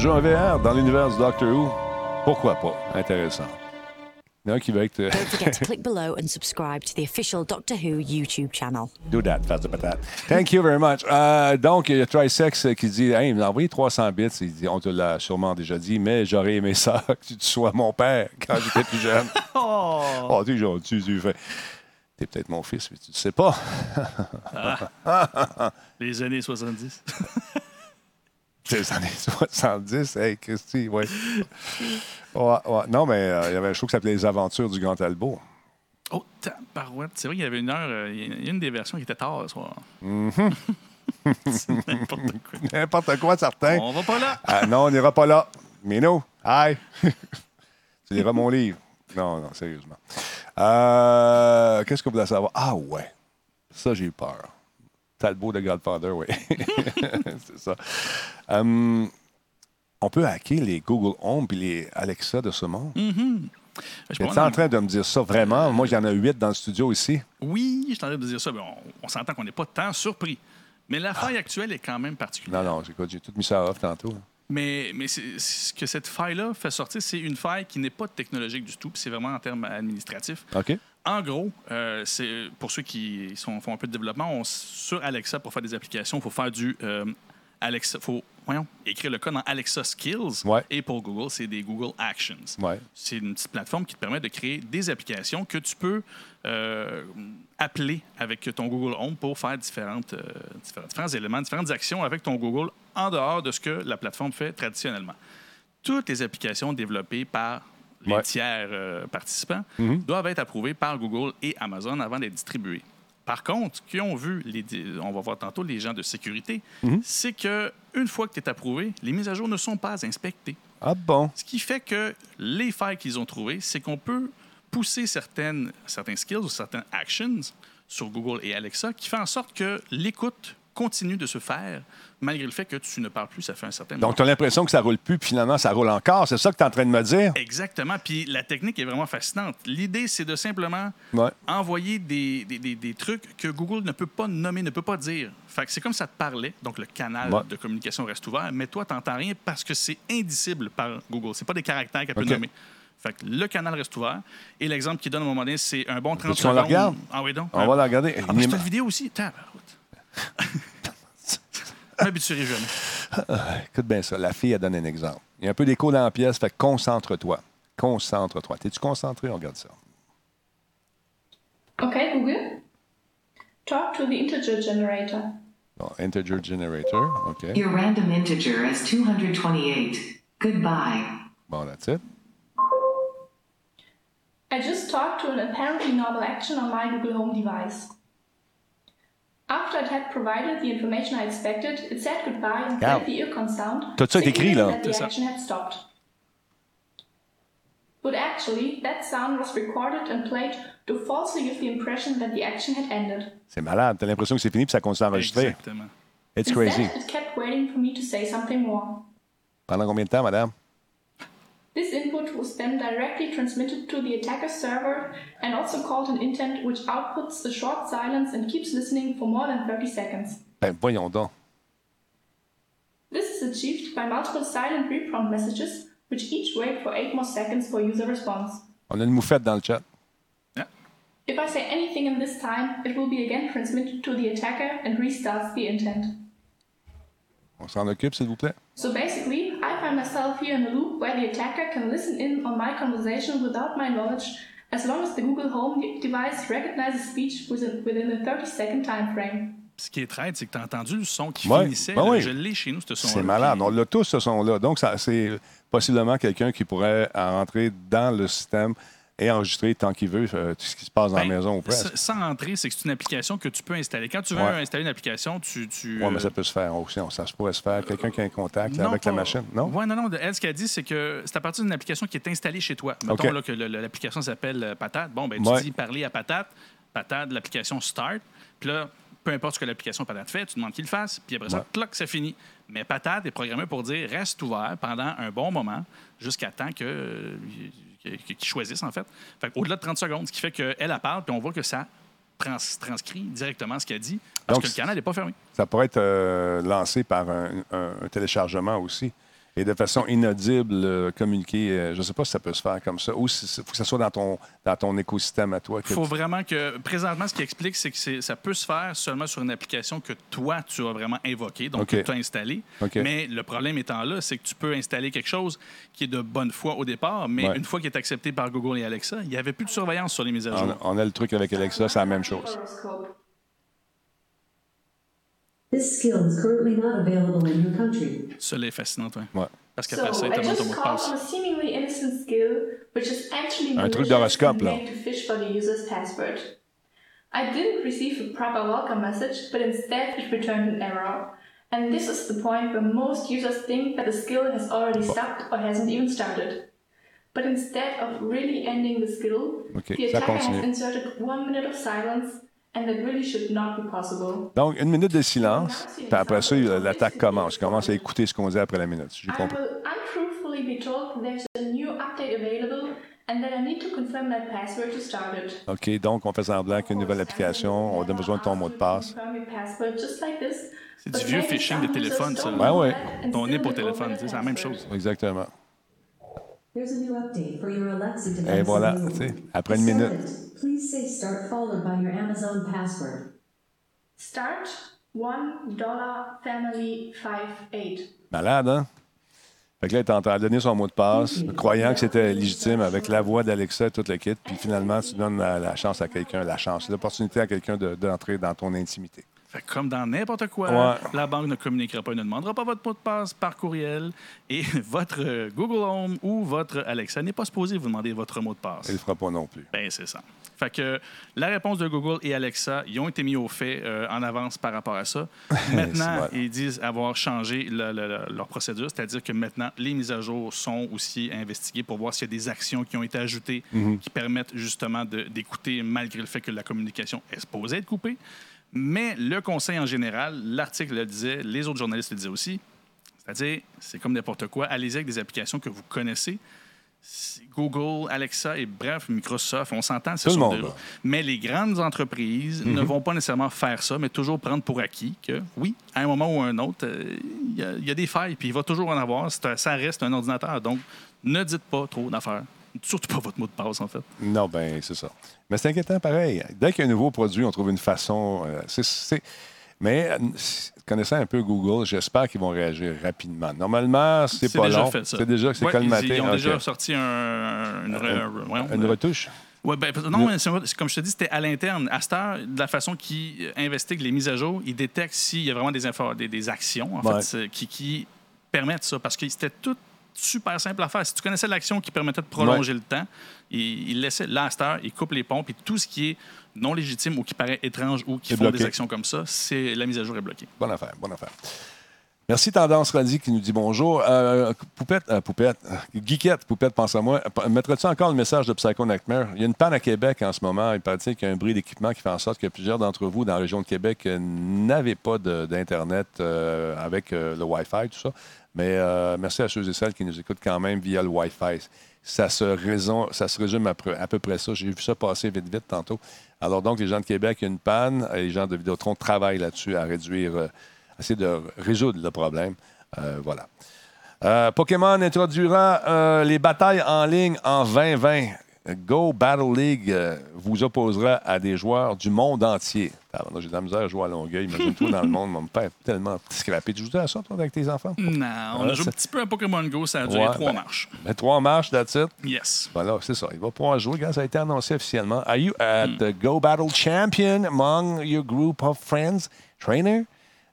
Jeu en VR dans l'univers du Doctor Who, pourquoi pas? Intéressant. Il y en a un qui va être... Don't forget to [LAUGHS] click below and subscribe to the official Doctor Who YouTube channel. Do that, face de patate. Thank you very much. Euh, donc, il y a Trisex qui dit Hey, il m'a envoyé 300 bits. Il dit On te l'a sûrement déjà dit, mais j'aurais aimé ça [LAUGHS] que tu sois mon père quand j'étais plus jeune. [LAUGHS] Oh! Oh, tu es gentil, tu fais. T'es peut-être mon fils, mais tu ne sais pas. Ah. Les années 70. Les années [LAUGHS] 70, hey, Christy, ouais. Ouais, ouais. Non, mais euh, il y avait un show qui s'appelait Les Aventures du Grand Albo. Oh, tabarouette. C'est vrai qu'il y avait une heure, euh, il y a une des versions qui était tard ce soir. Mhm. [LAUGHS] C'est n'importe quoi. [LAUGHS] N'importe quoi, certain. On va pas là. Ah, non, on n'ira pas là. Mais non. Aïe. tu liras mon livre. Non, non, sérieusement. Euh, Qu'est-ce que vous voulez savoir? Ah, ouais. Ça, j'ai eu peur. Talbot de Godfather, oui. [LAUGHS] C'est ça. Hum, on peut hacker les Google Home et les Alexa de ce monde? Mhm. Je Tu pense- en train de me dire ça vraiment? Moi, il y en a huit dans le studio ici. Oui, je t'en de dire ça. mais on on s'entend qu'on n'est pas tant surpris. Mais la faille actuelle est quand même particulière. Non, non, j'ai tout mis ça off tantôt. Mais, mais ce que cette faille-là fait sortir, c'est une faille qui n'est pas technologique du tout, puis c'est vraiment en termes administratifs. OK. En gros, euh, c'est pour ceux qui sont, font un peu de développement, on- sur Alexa, pour faire des applications, il faut faire du euh, Alexa. faut voyons, écrire le code dans Alexa Skills. Ouais. Et pour Google, c'est des Google Actions. Ouais. C'est une petite plateforme qui te permet de créer des applications que tu peux euh, appeler avec ton Google Home pour faire différentes, euh, différents, différents éléments, différentes actions avec ton Google en dehors de ce que la plateforme fait traditionnellement. Toutes les applications développées par les Ouais. tiers euh, participants Mhm. doivent être approuvées par Google et Amazon avant d'être distribuées. Par contre, ce qu'ils ont vu, les, on va voir tantôt les gens de sécurité, Mhm. c'est que une fois que tu es approuvé, les mises à jour ne sont pas inspectées. Ah bon? Ce qui fait que les failles qu'ils ont trouvées, c'est qu'on peut pousser certaines, certains skills ou certaines actions sur Google et Alexa qui fait en sorte que l'écoute continue de se faire malgré le fait que tu ne parles plus, ça fait un certain. Donc, tu as l'impression que ça roule plus, puis finalement, ça roule encore. C'est ça que tu es en train de me dire? Exactement. Puis la technique est vraiment fascinante. L'idée, c'est de simplement Ouais. envoyer des, des- des- des trucs que Google ne peut pas nommer, ne peut pas dire. Fait que c'est comme ça te parlait. Donc le canal Ouais. de communication reste ouvert, mais toi, tu n'entends rien parce que c'est indicible par Google. C'est pas des caractères qu'elle peut nommer. Fait que le canal reste ouvert. Et l'exemple qu'il donne à un moment donné, c'est un bon 30 Veux-tu qu'on secondes. la regarde? Ah oui, donc. On va la regarder. Ah, une vidéo aussi. [LAUGHS] M'habituerai jamais. Ah, écoute bien ça. La fille, a donné un exemple. Il y a un peu d'écho dans la pièce, fait concentre-toi. Concentre-toi. T'es-tu concentré? On regarde ça. Okay, Google. Talk to the integer generator. Bon, integer generator. OK. Your random integer is 228. Goodbye. Bon, that's it. I just talked to an apparently normal action on my Google Home device. After it had provided the information I expected, it said goodbye and Regarde. played the earcon sound, Tout ça écrit, là. signaling that the ça. action had stopped. But actually, that sound was recorded and played to falsely give the impression that the action had ended. C'est malade. T'as l'impression que c'est fini, puis ça continue à. Exactement. It's crazy. Instead, it kept waiting for me to say something more. Pendant combien de temps, madame? This input was then directly transmitted to the attacker's server and also called an intent which outputs a short silence and keeps listening for more than 30 seconds. Ben, voyons donc. This is achieved by multiple silent reprompt messages which each wait for 8 more seconds for user response. On a une moufette dans le chat. If I say anything in this time, it will be again transmitted to the attacker and restarts the intent. On s'en occupe, s'il vous plaît? So basically, I find myself here in a loop where the attacker can listen in on my conversation without my knowledge, as long as the Google Home de- device recognizes speech within, within a 30 second time frame. Ce qui est traite, c'est que tu as entendu le son qui Ouais. finissait. Ben là. oui. Je l'ai chez nous, ce son C'est malade. On l'a tous, ce son-là. Donc, c'est possiblement quelqu'un qui pourrait rentrer dans le système et enregistrer tant qu'il veut euh, tout ce qui se passe dans la maison ou presque. Sans entrer, c'est que c'est une application que tu peux installer. Quand tu veux Ouais. installer une application, tu. tu Oui, mais euh, ça peut se faire aussi. on- Ça se pourrait se faire. Quelqu'un qui a un contact Non, avec la machine, non? Ouais, non, non. Elle, ce qu'elle dit, c'est que c'est à partir d'une application qui est installée chez toi. Mettons là, que l'application s'appelle euh, Patate. Bon, ben, tu Ouais. dis parler à Patate. Patate, l'application Start. Puis là, peu importe ce que l'application Patate fait, tu demandes qu'il le fasse. Puis après ça, Ouais. cloc, c'est fini. Mais Patate est programmé pour dire reste ouvert pendant un bon moment jusqu'à temps que. Qu'ils choisissent, en fait. fait Au-delà de 30 secondes, ce qui fait qu'elle, elle parle, puis on voit que ça trans- transcrit directement ce qu'elle dit, parce Donc, que le canal n'est pas fermé. Ça pourrait être euh, lancé par un, un- un téléchargement aussi. Et de façon inaudible, euh, communiquer. euh, je ne sais pas si ça peut se faire comme ça. Ou il faut que ça soit dans ton, dans ton écosystème à toi. Il faut tu- vraiment que, présentement, ce qui explique, c'est que ça peut se faire seulement sur une application que toi, tu as vraiment invoquée, donc que tu as installée. Mais le problème étant là, c'est que tu peux installer quelque chose qui est de bonne foi au départ, mais Ouais. une fois qu'il est accepté par Google et Alexa, il n'y avait plus de surveillance sur les mises à jour. on a le truc avec Alexa, c'est la même chose. Horoscope. This skill is currently not available in your country. Cela est fascinant, toi. Ouais. Parce So, qu'après ça, il I te demande ton just mot de called passe. a seemingly innocent skill, which is actually Un truc d'horoscope, là. made to fish for the user's password. I didn't receive a proper welcome message, but instead it returned an error. And this is the point where most users think that the skill has already stopped or hasn't even started. But instead of really ending the skill, OK, the attacker has inserted one minute of silence, and that really should not be possible. Donc, une minute de silence, puis après ça, l'attaque commence. Il commence à écouter ce qu'on dit après la minute. si J'ai compris. will untruthfully be told there's a new update available and that I need to confirm my password to start it. OK, donc on fait semblant qu'il y a une nouvelle application, on a besoin de ton mot de passe. Confirm your password just like this. C'est du vieux phishing de téléphone, ça. that and Ton nez pour téléphone, c'est la même chose. Exactement. There's a new update for your Alexa device. Et voilà, available. tu sais, après une minute. it, Please say start followed by your Amazon password. Start one dollar family five eight. Malade, hein? Fait que là, il est en train de donner son mot de passe, croyant que c'était légitime avec la voix d'Alexa et toute le kit. Puis finalement, tu donnes la, la chance à quelqu'un, la chance, l'opportunité à quelqu'un de- d'entrer dans ton intimité. Fait que comme dans n'importe quoi, Ouais. la banque ne communiquera pas et ne demandera pas votre mot de passe par courriel. Et [LAUGHS] votre euh, Google Home ou votre Alexa n'est pas supposé vous demander votre mot de passe. Il ne le fera pas non plus. Ben, c'est ça. Fait que la réponse de Google et Alexa, ils ont été mis au fait euh, en avance par rapport à ça. [LAUGHS] Maintenant, ils disent avoir changé le- le- le- leur procédure, c'est-à-dire que maintenant, les mises à jour sont aussi investiguées pour voir s'il y a des actions qui ont été ajoutées Mhm. qui permettent justement d'écouter malgré le fait que la communication est supposée être coupée. Mais le conseil en général, l'article le disait, les autres journalistes le disaient aussi, c'est-à-dire, c'est comme n'importe quoi, allez-y avec des applications que vous connaissez. Google, Alexa et bref, Microsoft, on s'entend, ce Tout le sont monde, des- là. Mais les grandes entreprises ne Mhm. vont pas nécessairement faire ça, mais toujours prendre pour acquis que, oui, à un moment ou à un autre, euh, il y, y a des failles, puis il va toujours en avoir. C'est Ça reste un ordinateur. Donc, ne dites pas trop d'affaires. Surtout pas votre mot de passe, en fait. Non, ben c'est ça. Mais c'est inquiétant pareil. Dès qu'il y a un nouveau produit, on trouve une façon. euh, Mais euh, connaissant un peu Google, j'espère qu'ils vont réagir rapidement. Normalement, c'est pas déjà long. fait, ça. C'est déjà c'est Ouais, colmaté. Ils, ils ont Ok. déjà sorti un, une, Un- euh, retouche? Ouais, ben, non, mais comme je te dis, c'était à l'interne. À cette heure, de la façon qu'ils investiguent les mises à jour, ils détectent s'il y a vraiment des, des, des actions en Ouais. fait, qui, qui permettent ça. Parce que c'était tout super simple à faire. Si tu connaissais l'action qui permettait de prolonger le temps, ils laissaient là, à ils coupent les pompes et tout ce qui est non légitime ou qui paraît étrange ou qui font bloqué. des actions comme ça, c'est la mise à jour est bloquée. Bonne affaire, bonne affaire. Merci Tendance Radie qui nous dit bonjour. Euh, poupette, euh, Poupette, Geekette, Poupette, pense à moi. Mettrais-tu encore le message de Psycho Nightmare? Il y a une panne à Québec en ce moment. Il paraît qu'il y a un bris d'équipement qui fait en sorte que plusieurs d'entre vous dans la région de Québec euh, n'avaient pas d'Internet euh, avec le Wi-Fi, tout ça. Mais merci à ceux et celles qui nous écoutent quand même via le Wi-Fi. Ça se, résume à, peu- près ça. J'ai vu ça passer vite, vite tantôt. Alors donc, les gens de Québec, il y a une panne. Les gens de Vidéotron travaillent là-dessus à réduire, essayer de résoudre le problème. Euh, voilà. Euh, Pokémon introduira euh, les batailles en ligne en 2020. Go Battle League euh, vous opposera à des joueurs du monde entier. J'ai de la misère à jouer à Longueuil. Imagine-toi dans le monde, mon père est tellement scrappé. Tu joues à ça, toi, avec tes enfants? Non, on Ouais, a joué un petit peu à Pokémon Go, ça a duré Ouais, trois ben, marches. ben, trois marches, that's it. Yes. Voilà, c'est ça. Il va pouvoir jouer. Regarde, ça a été annoncé officiellement. Are you at the Go Battle Champion among your group of friends? Trainer?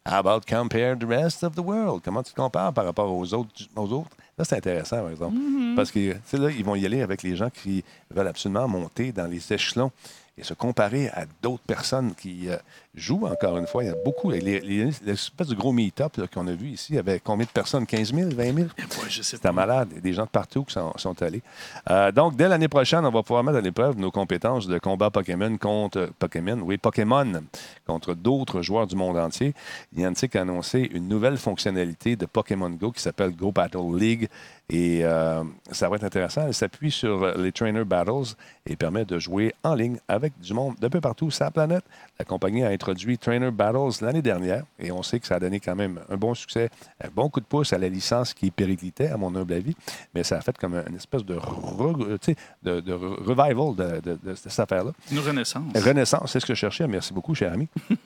How about compare the rest of the world? Comment tu te compares par rapport aux autres? Aux autres? Là, c'est intéressant, par exemple. Parce que, tu sais, là, ils vont y aller avec les gens qui veulent absolument monter dans les échelons et se comparer à d'autres personnes qui euh, jouent, encore une fois. Il y a beaucoup. Les, les- l'espèce de gros meet-up qu'on a vu ici, il y avait combien de personnes? 15 000, 20 000? je sais C'était malade. Il y a des gens de partout qui sont, sont allés. Euh, donc, dès l'année prochaine, on va pouvoir mettre à l'épreuve nos compétences de combat Pokémon contre Pokémon, oui, Pokémon, contre d'autres joueurs du monde entier. Niantic a annoncé une nouvelle fonctionnalité de Pokémon Go qui s'appelle Go Battle League. Et euh, ça va être intéressant. Elle s'appuie sur les Trainer Battles et permet de jouer en ligne avec du monde de peu partout sur la planète. La compagnie a introduit Trainer Battles l'année dernière et on sait que ça a donné quand même un bon succès, un bon coup de pouce à la licence qui périclitait, à mon humble avis. Mais ça a fait comme une espèce de, re- de, de revival de, de- de cette affaire-là. Une renaissance. Renaissance, c'est ce que je cherchais. Merci beaucoup, cher ami. [LAUGHS]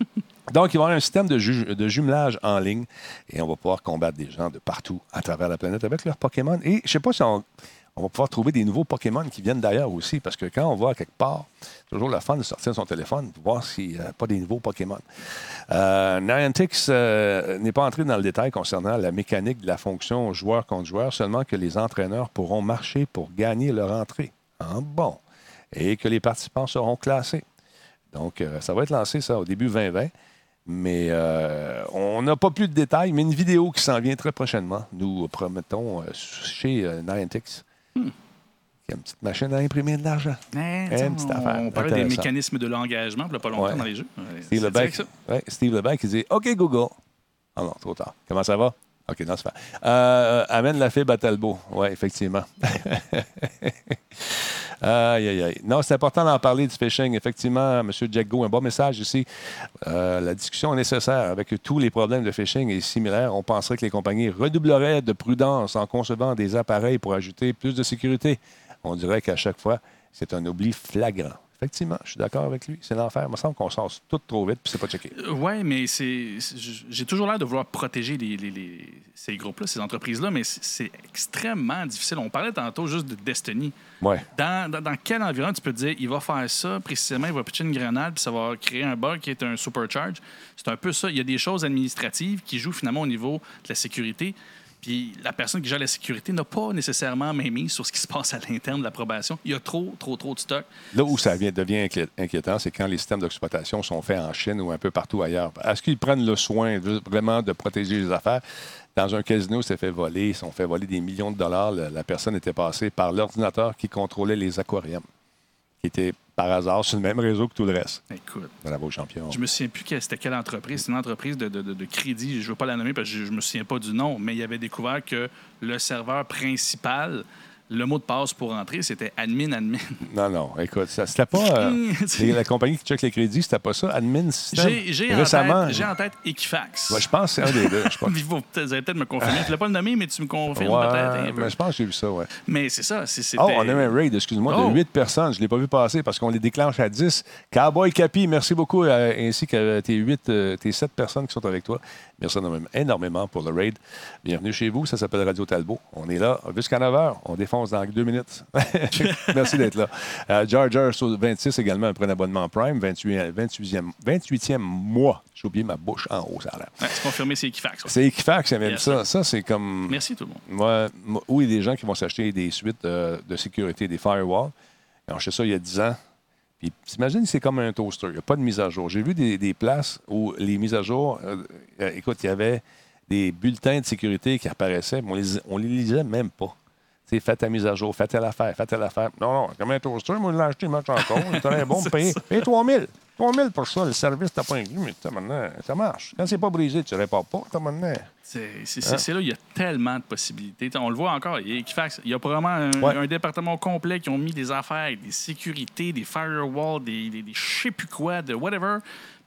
Donc, il va y avoir un système de, ju- de jumelage en ligne et on va pouvoir combattre des gens de partout à travers la planète avec leurs Pokémon. Et je ne sais pas si on, on va pouvoir trouver des nouveaux Pokémon qui viennent d'ailleurs aussi, parce que quand on va quelque part, c'est toujours le fun de sortir son téléphone pour voir s'il n'y a pas des nouveaux Pokémon. Euh, euh, n'est pas entré dans le détail concernant la mécanique de la fonction joueur contre joueur, seulement que les entraîneurs pourront marcher pour gagner leur entrée. Ah, bon? Et que les participants seront classés. Donc, euh, ça va être lancé, ça, au début 2020. Mais euh, on n'a pas plus de détails, mais une vidéo qui s'en vient très prochainement, nous promettons, chez Niantic. Hmm. Il y a une petite machine à imprimer de l'argent. Une petite on, affaire. on parlait des mécanismes de l'engagement, il n'y a pas longtemps Ouais. dans les jeux. Ouais, Steve Lebec, ouais, Steve Lebec, il dit OK, Google. Ah non, trop tard. Comment ça va? OK, non, c'est pas. Euh, amène la fibre à Talbot. Oui, effectivement. [LAUGHS] aïe, aïe, aïe. Non, c'est important d'en parler du phishing. Effectivement, M. Jack Go, un bon message ici. Euh, la discussion est nécessaire. Avec tous les problèmes de phishing et similaires, on penserait que les compagnies redoubleraient de prudence en concevant des appareils pour ajouter plus de sécurité. On dirait qu'à chaque fois, c'est un oubli flagrant. Effectivement, je suis d'accord avec lui. C'est l'enfer. Il me semble qu'on sort tout trop vite puis c'est pas checké. Oui, mais c'est, j'ai toujours l'air de vouloir protéger les, les- les- ces groupes-là, ces entreprises-là, mais c'est, c'est extrêmement difficile. On parlait tantôt juste de Destiny. Ouais. Dans, dans, dans quel environnement tu peux te dire, il va faire ça, précisément, il va pitcher une grenade, puis ça va créer un bug qui est un supercharge? C'est un peu ça. Il y a des choses administratives qui jouent finalement au niveau de la sécurité. Puis la personne qui gère la sécurité n'a pas nécessairement même mise sur ce qui se passe à l'interne de l'approbation. Il y a trop, trop, trop de stock. Là où ça vient- devient inquié- inquiétant, c'est quand les systèmes d'exploitation sont faits en Chine ou un peu partout ailleurs. Est-ce qu'ils prennent le soin vraiment de protéger les affaires? Dans un casino, c'est fait voler, ils sont fait voler des millions de dollars. La, la personne était passée par l'ordinateur qui contrôlait les aquariums, qui était par hasard sur le même réseau que tout le reste. Écoute. Bravo, champion. Je me souviens plus que c'était quelle entreprise. C'est une entreprise de, de- de- de crédit. Je ne veux pas la nommer parce que je, je me souviens pas du nom, mais il avait découvert que le serveur principal, le mot de passe pour entrer, c'était admin admin. [LAUGHS] Non, non, écoute, ça, c'était pas. euh, [LAUGHS] la compagnie qui check les crédits, c'était pas ça. Admin. J'ai j'ai en, Récemment. tête- j'ai en tête Equifax. Ouais, je pense que c'est un des deux. [LAUGHS] Vous allez peut-être me confirmer. Je ne voulais pas le nommer, mais tu me confirmes Ouais, peut-être un peu. mais je pense que j'ai vu ça, ouais. Mais c'est ça. c'est- c'était- Oh, on a eu un raid, excuse-moi, Oh. de 8 personnes. Je ne l'ai pas vu passer parce qu'on les déclenche à 10. Cowboy Capi, merci beaucoup, euh, ainsi que tes 8, euh, tes 7 personnes qui sont avec toi. Merci énormément- énormément pour le raid. Bienvenue chez vous, ça s'appelle Radio Talbot. On est là jusqu'à 9 h. On défonce dans deux minutes. [LAUGHS] merci d'être là. Euh, Jar Jar sur 26 également, un abonnement Prime, 28, 28e, 28e mois. J'ai oublié ma bouche en haut, ça a l'air. Ouais, c'est confirmé, c'est Equifax. ouais. C'est Equifax qui même Yes, ça. Ça, c'est comme. Merci tout le monde. Oui, il y a des gens qui vont s'acheter des suites euh, de sécurité, des firewalls. Ils ont acheté ça il y a 10 ans. Puis, t'imagines, c'est comme un toaster. Il n'y a pas de mise à jour. J'ai vu des, places où les mises à jour, euh, euh, écoute, il y avait des bulletins de sécurité qui apparaissaient, mais on on les lisait même pas. Fais ta mise à jour, fais telle affaire, fais telle affaire. Non, non, comme un toaster, moi, je l'ai acheté, il marche encore. Il est très bon, [LAUGHS] C'est paye, paye 3 000. 3 000 pour ça, le service, t'as pas inclus, mais ça, maintenant, ça marche. Quand c'est pas brisé, tu ne répares pas, t'as maintenant. C'est c'est- Hein? c'est- c'est là, il y a tellement de possibilités. On le voit encore, il y a Equifax. Il y a probablement un, Ouais. un département complet qui ont mis des affaires, des sécurités, des firewalls, des, des, des je sais plus quoi, de whatever.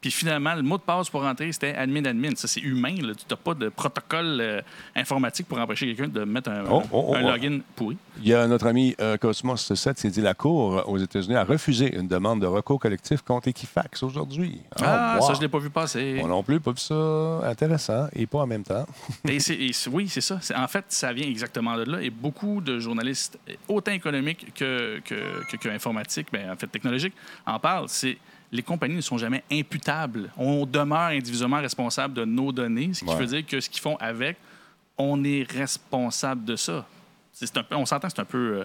Puis finalement, le mot de passe pour rentrer, c'était admin admin. Ça, c'est humain. Là. Tu n'as pas de protocole euh, informatique pour empêcher quelqu'un de mettre un, Oh, oh, oh, un login pourri. Il y a notre ami euh, Cosmos 7 qui dit la Cour euh, aux États-Unis a refusé une demande de recours collectif contre Equifax aujourd'hui. Ah, wow. ça, je ne l'ai pas vu passer. Moi non plus, pas vu ça intéressant et pas en même temps. [LAUGHS] Et oui, c'est ça. En fait, ça vient exactement de là. Et beaucoup de journalistes, autant économiques que, que, que- que informatiques, ben, en fait technologiques, en parlent. C'est les compagnies ne sont jamais imputables. On demeure individuellement responsable de nos données, ce qui Ouais. veut dire que ce qu'ils font avec, on est responsable de ça. C'est c'est un peu, on s'entend, c'est un peu, euh,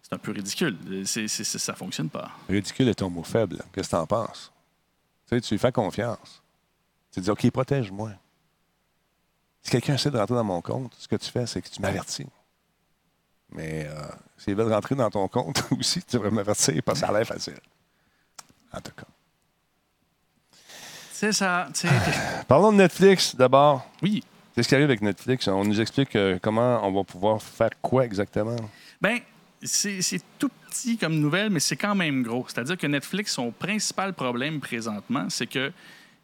c'est un peu ridicule. Ça fonctionne pas. Ridicule est ton mot faible. Qu'est-ce que tu en penses? Tu sais, tu lui fais confiance. Tu dis, OK, protège-moi. Si quelqu'un essaie de rentrer dans mon compte, ce que tu fais, c'est que tu m'avertis. Mais euh, s'ils veulent rentrer dans ton compte [LAUGHS] aussi, tu devrais m'avertir parce que ça a l'air facile. En tout cas. C'est ça. [SIGHS] Parlons de Netflix d'abord. Oui. Qu'est-ce qui arrive avec Netflix? On nous explique euh, comment on va pouvoir faire quoi exactement? Ben, c'est c'est tout petit comme nouvelle, mais c'est quand même gros. C'est-à-dire que Netflix, son principal problème présentement, c'est que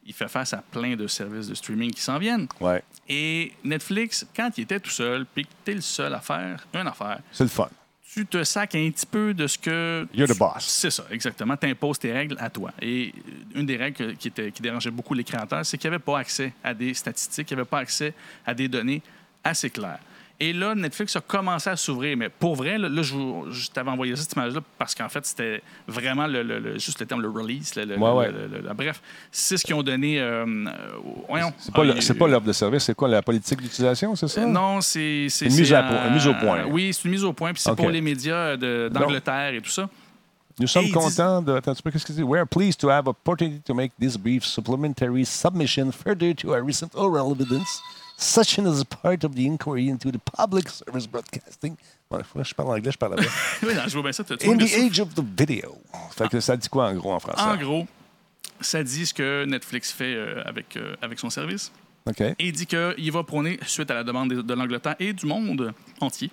il fait face à plein de services de streaming qui s'en viennent. Ouais. Et Netflix, quand il était tout seul, puis que tu es le seul à faire une affaire, C'est le fun. Tu te sacs un petit peu de ce que. You're the boss. C'est ça, exactement. Tu imposes tes règles à toi. Et euh, une des règles que- qui, était, qui dérangeait beaucoup les créateurs, c'est qu'il n'y avait pas accès à des statistiques, il n'y avait pas accès à des données assez claires. Et là, Netflix a commencé à s'ouvrir. Mais pour vrai, là, là, je, t'avais envoyé cette image-là parce qu'en fait, c'était vraiment le, le- le- juste le terme, le release. le- Ouais, bref, c'est ce qu'ils ont donné. euh, euh, voyons. C'est pas, Ah, pas l'offre de service, c'est quoi la politique d'utilisation, c'est ça? euh, Non, c'est. Une mise c'est à point- une mise au point. Oui, c'est une mise au point. Puis c'est pour les médias de- d'Angleterre et tout ça. Nous sommes contents de. Attends un petit peu, qu'est-ce qu'il dit? We're pleased to have opportunity to make this brief supplementary submission further to our recent oral evidence, such as part of the inquiry into the public service broadcasting. Bon, je parle anglais, je parle là [LAUGHS] oui, non, je vois bien ça. In the age of the video. Fait que ça dit quoi en gros en français? En gros, ça dit ce que Netflix fait euh, avec, euh, avec son service. OK. Et il dit qu'il va prôner, suite à la demande de, de l'Angleterre et du monde entier,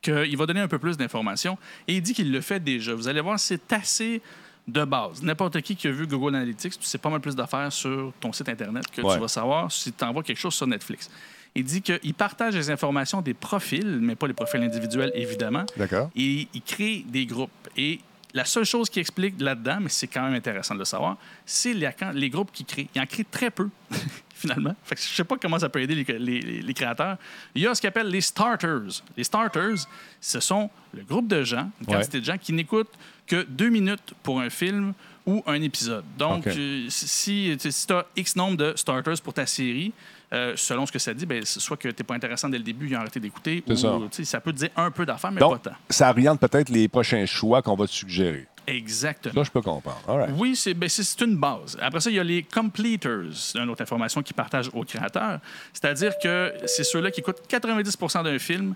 qu'il va donner un peu plus d'informations. Et il dit qu'il le fait déjà. Vous allez voir, c'est assez de base. N'importe qui qui a vu Google Analytics, tu sais pas mal plus d'affaires sur ton site Internet que Ouais. tu vas savoir si tu envoies quelque chose sur Netflix. Il dit qu'il partage les informations des profils, mais pas les profils individuels, évidemment. D'accord. Et il crée des groupes. Et la seule chose qui explique là-dedans, mais c'est quand même intéressant de le savoir, c'est les, les groupes qui créent. Ils en créent très peu, [LAUGHS] [LAUGHS] finalement. Fait que je sais pas comment ça peut aider les, les- les créateurs. Il y a ce qu'on appelle les starters. Les starters, ce sont le groupe de gens, une Ouais. quantité de gens qui n'écoutent que deux minutes pour un film ou un épisode. Donc, euh, si, tu as X nombre de starters pour ta série, euh, selon ce que ça dit, ben, soit que tu n'es pas intéressant dès le début, ils ont arrêté d'écouter, ou ça. peut te dire un peu d'affaires, mais Donc, pas tant. ça oriente peut-être les prochains choix qu'on va te suggérer. Exactement. Ça, je peux comprendre. Right. Oui, c'est ben, c'est- une base. Après ça, il y a les completers, une autre information qu'ils partagent aux créateurs. C'est-à-dire que c'est ceux-là qui écoutent 90 d'un film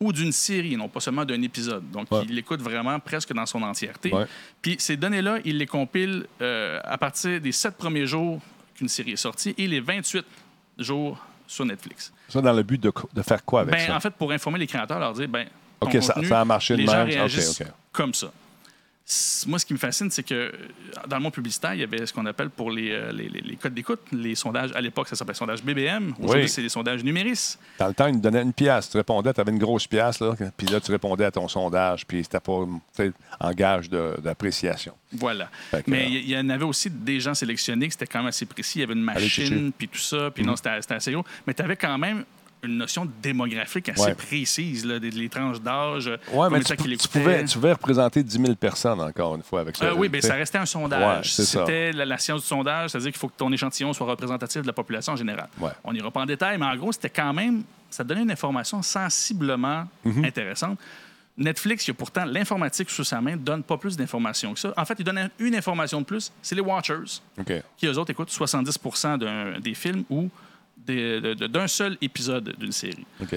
ou d'une série, non pas seulement d'un épisode. Donc, Ouais. ils l'écoutent vraiment presque dans son entièreté. Ouais. Puis ces données-là, ils les compilent euh, à partir des sept premiers jours qu'une série est sortie et les 28 jours sur Netflix. Ça, dans le but de, de faire quoi avec Ben, ça? en fait, pour informer les créateurs, leur dire, ben, OK, ça- contenu, ça a marché de les gens réagissent comme ça. Moi, ce qui me fascine, c'est que euh, dans le monde publicitaire, il y avait ce qu'on appelle pour les, euh, les, les- les codes d'écoute, les sondages. À l'époque, ça s'appelait sondage BBM. Aujourd'hui, Oui. c'est des sondages numéris. Dans le temps, ils nous donnaient une pièce. Tu répondais, tu avais une grosse pièce, là, puis là, tu répondais à ton sondage, puis c'était pas en gage d'appréciation. Voilà. Que, Mais euh, il y, en avait aussi des gens sélectionnés c'était quand même assez précis. Il y avait une machine, puis tout ça. Puis non, c'était c'était assez gros. Mais tu avais quand même une notion démographique assez Ouais. précise, là, des, tranches d'âge. Oui, mais tu, pouvais, tu pouvais représenter 10 000 personnes, encore une fois, avec ça. Euh, oui, mais ça restait un sondage. C'était la, la science du sondage, c'est-à-dire qu'il faut que ton échantillon soit représentatif de la population en général. Ouais. On n'ira pas en détail, mais en gros, c'était quand même. Ça donnait une information sensiblement Mhm. intéressante. Netflix, il y a pourtant l'informatique sous sa main, donne pas plus d'informations que ça. En fait, il donne une information de plus, c'est les Watchers, qui eux autres écoutent 70 d'un- des films ou d'un seul épisode d'une série. OK.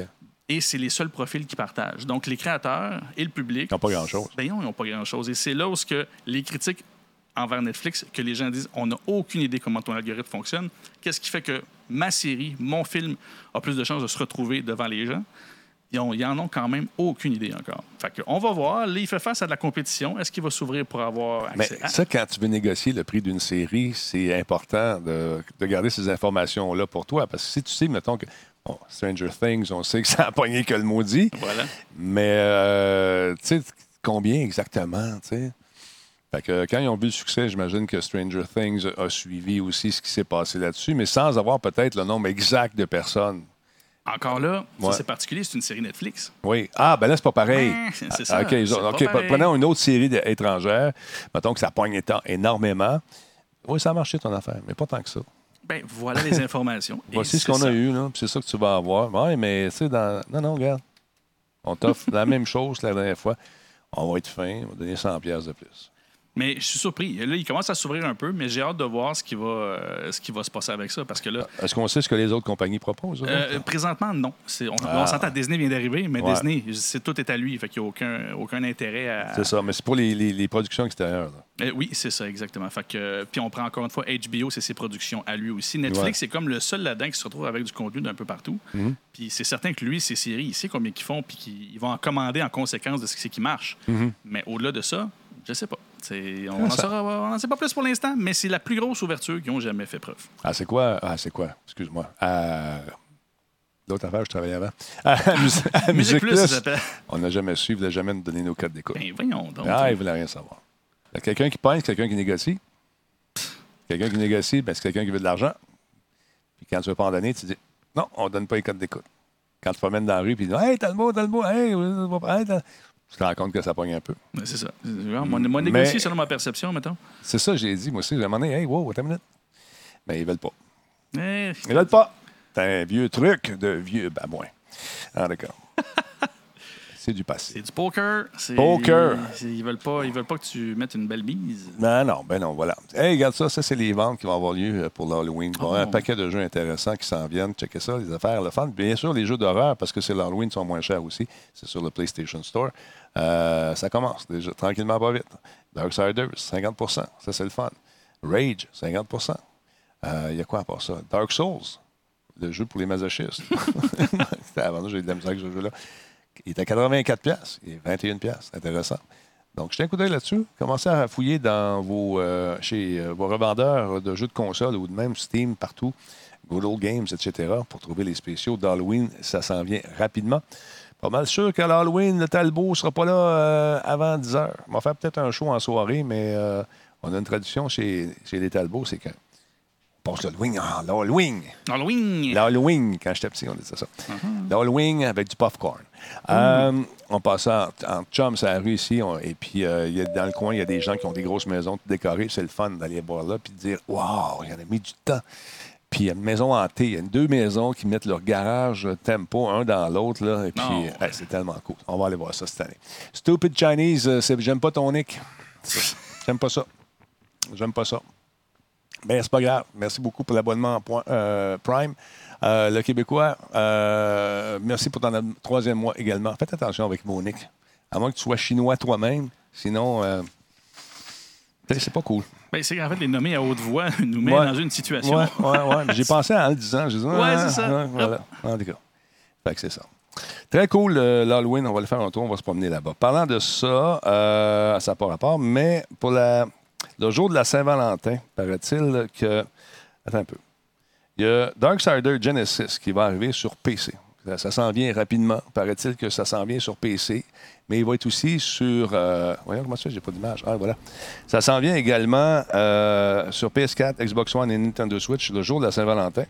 Et c'est les seuls profils qui partagent. Donc, les créateurs et le public. Ils n'ont pas grand-chose. Ben non, ils n'ont pas grand-chose. Et c'est là où que les critiques envers Netflix, que les gens disent on n'a aucune idée comment ton algorithme fonctionne. Qu'est-ce qui fait que ma série, mon film, a plus de chances de se retrouver devant les gens? Ils, ont- ils en ont quand même aucune idée encore. Fait on va voir. Là, il fait face à de la compétition. Est-ce qu'il va s'ouvrir pour avoir Mais accès à... ça, quand tu veux négocier le prix d'une série, c'est important de, de garder ces informations-là pour toi. Parce que si tu sais, mettons que bon, Stranger Things, on sait que ça a pogné que le maudit. Voilà. Mais, euh, tu sais, combien exactement, tu sais? Fait que quand ils ont vu le succès, j'imagine que Stranger Things a suivi aussi ce qui s'est passé là-dessus, mais sans avoir peut-être le nombre exact de personnes. Encore là, ça, c'est particulier. C'est une série Netflix. Oui. Ah, ben là, c'est pas pareil. C'est Ah, ça, OK, c'est pareil. prenons une autre série étrangère. Mettons que ça pogne énormément. Oui, ça a marché ton affaire, mais pas tant que ça. Ben, voilà les informations. [LAUGHS] Voici ce c'est qu'on a eu, là, c'est ça que tu vas avoir. Oui, mais tu sais, dans... non, non, regarde. On t'offre la même chose que la dernière fois. On va être fin, on va donner 100 pièces de plus. Mais je suis surpris. Là, il commence à s'ouvrir un peu, mais j'ai hâte de voir ce qui va, euh, ce qui va se passer avec ça. Parce que là, Est-ce qu'on sait ce que les autres compagnies proposent? euh, présentement, non. On, Ah. on s'entend, Disney vient d'arriver, mais Ouais. Disney, c'est, tout est à lui. Fait qu'il n'y a aucun, aucun intérêt à. C'est ça, mais c'est pour les, les- les productions extérieures. Euh, oui, c'est ça, exactement. Fait que, puis on prend encore une fois HBO, c'est ses productions à lui aussi. Netflix, Ouais. c'est comme le seul là-dedans qui se retrouve avec du contenu d'un peu partout. Mhm. Puis c'est certain que lui, ses séries, il sait combien qu'ils font, puis qu'ils vont en commander en conséquence de ce qui marche. Mhm. Mais au-delà de ça, je sais pas. On Ah, n'en saura- sait pas plus pour l'instant, mais c'est la plus grosse ouverture qu'ils ont jamais fait preuve. Ah, c'est quoi? Ah, c'est quoi? Excuse-moi. À... L'autre affaire, je travaillais avant. [LAUGHS] À, à Musique Musique Plus, on n'a jamais su, ils voulaient jamais nous donner nos codes d'écoute. Ben voyons donc. Ah, ils ne voulaient rien savoir. Il y a quelqu'un qui pense, quelqu'un qui négocie. Quelqu'un qui négocie, ben, c'est quelqu'un qui veut de l'argent. Puis quand tu ne veux pas en donner, tu dis non, on ne donne pas les codes d'écoute. Quand tu promènes dans la rue, puis tu dis Hey, t'as le mot, t'as le mot, hey, hey, tu te rends compte que ça pogne un peu. C'est ça. Moi, moi, négocier selon ma perception, mettons. C'est ça, j'ai dit. Moi aussi, j'ai demandé Hey, wow, attends une minute. Mais ils veulent pas. Eh, Ils veulent pas. C'est un vieux truc de vieux babouin. Ah, d'accord. [LAUGHS] c'est du passé. C'est du poker. Poker. Ils veulent pas, ils veulent pas que tu mettes une belle bise. Non, non, ben non, voilà. Hey, regarde ça, ça, c'est les ventes qui vont avoir lieu euh, pour l'Halloween. Oh. un paquet de jeux intéressants qui s'en viennent. Checkez ça, les affaires, le fun. Bien sûr, les jeux d'horreur, parce que c'est l'Halloween, sont moins chers aussi. C'est sur le PlayStation Store. Euh, ça commence déjà, tranquillement, pas vite. Darksiders, 50% Ça, c'est le fun. Rage, 50% Euh, Il y a quoi à part ça? Dark Souls, le jeu pour les masochistes. [LAUGHS] C'était avant, j'ai eu de la misère avec ce jeu-là. Il est à 84 pièces, il est 21 pièces, intéressant. Donc, jetez un coup d'œil là-dessus. Commencez à fouiller dans vos, euh, chez euh, vos revendeurs de jeux de console ou de même Steam partout, Good Old Games, etc., pour trouver les spéciaux d'Halloween. Ça s'en vient rapidement. Pas mal sûr qu'à l'Halloween, le Talbot ne sera pas là euh, avant 10 h. On va faire peut-être un show en soirée, mais euh, on a une tradition chez, chez les Talbots, c'est qu'on passe l'Halloween en l'Halloween. Halloween! L'Halloween, quand j'étais petit, on disait ça. L'Halloween avec du popcorn. Euh, on passe en, en chum sur la rue ici, on- et puis euh, il y a- dans le coin, il y a des gens qui ont des grosses maisons tout décorées. C'est le fun d'aller voir là, puis de dire Waouh, il y en a mis du temps. Puis il y a une maison hantée. Il y a deux maisons qui mettent leur garage euh, tempo un dans l'autre. là, Et puis, hey, c'est tellement cool. On va aller voir ça cette année. Stupid Chinese, euh, c'est- j'aime pas ton nick. J'aime pas ça. J'aime pas ça. Ben, c'est pas grave. Merci beaucoup pour l'abonnement en point- euh, Prime. Euh, le Québécois, euh, merci pour ton troisième mois également. Faites attention avec mon nick. À moins que tu sois chinois toi-même. Sinon, sais, c'est pas cool. Ben, c'est qu'en fait, les nommer à haute voix nous met Ouais. dans une situation. Ouais, ouais, ouais. Mais J'ai pensé en le disant. J'ai dit, Ouais, ah, c'est ça. ah, voilà. En tout cas. Fait que c'est ça. Très cool, euh, l'Halloween. On va le faire un tour. On va se promener là-bas. Parlant de ça, euh, ça n'a pas rapport, mais pour la, le jour de la Saint-Valentin, paraît-il que. Attends un peu. Il y a Darksider Genesis qui va arriver sur PC. Ça, s'en vient rapidement. Paraît-il que ça s'en vient sur PC. Mais il va être aussi sur. euh, voyons comment ça, j'ai pas d'image. Ah, voilà. Ça s'en vient également euh, sur PS4, Xbox One et Nintendo Switch le jour de la Saint-Valentin.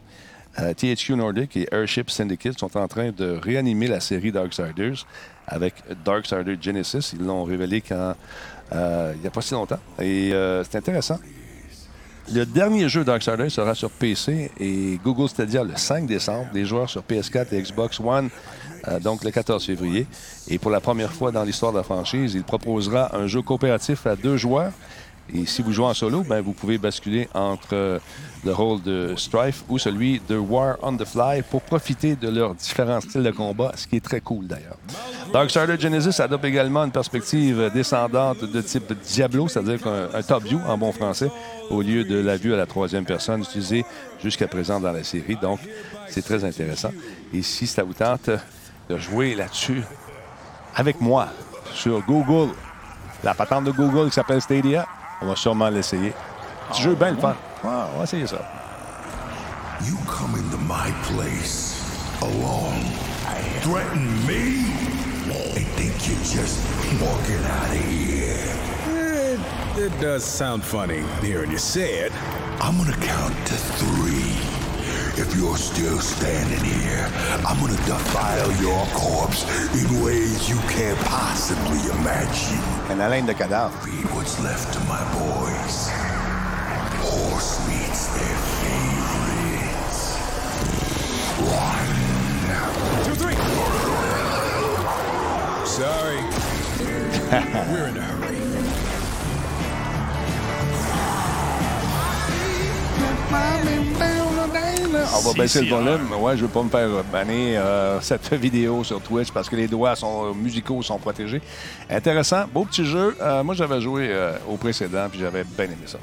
Euh, THQ Nordic et Airship Syndicate sont en train de réanimer la série Darksiders avec Darksider Genesis. Ils l'ont révélé quand, euh, il n'y a pas si longtemps. Et euh, c'est intéressant. Le dernier jeu Darksiders sera sur PC et Google Stadia le 5 décembre. Des joueurs sur PS4 et Xbox One, euh, donc le 14 février. Et pour la première fois dans l'histoire de la franchise, il proposera un jeu coopératif à deux joueurs. Et si vous jouez en solo, ben, vous pouvez basculer entre euh, le rôle de Strife ou celui de War on the Fly pour profiter de leurs différents styles de combat, ce qui est très cool d'ailleurs. Darksider Genesis adopte également une perspective descendante de type Diablo, c'est-à-dire un top view en bon français, au lieu de la vue à la troisième personne utilisée jusqu'à présent dans la série. Donc, c'est très intéressant. Et si ça vous tente de jouer là-dessus avec moi sur Google, la patente de Google qui s'appelle Stadia, on va sûrement l'essayer. Petit jeu bien le fun. Ah, on va essayer ça. You come into my place alone, threaten me, and think you're just walking out of here. It, it does sound funny hearing you say it. I'm gonna count to three. If you're still standing here, I'm gonna defile your corpse in ways you can't possibly imagine. Un haleine de cadavre. Feed what's left to my boys. Horse meat's their favorites. One. Two, three. Sorry. [LAUGHS] We're in a hurry. On va baisser le volume. Ouais, je veux pas me faire banner euh, cette [LAUGHS] vidéo sur Twitch parce que les doigts sont, musicaux sont protégés. Intéressant, beau petit jeu. Euh, moi, j'avais joué euh, au précédent puis j'avais bien aimé ça.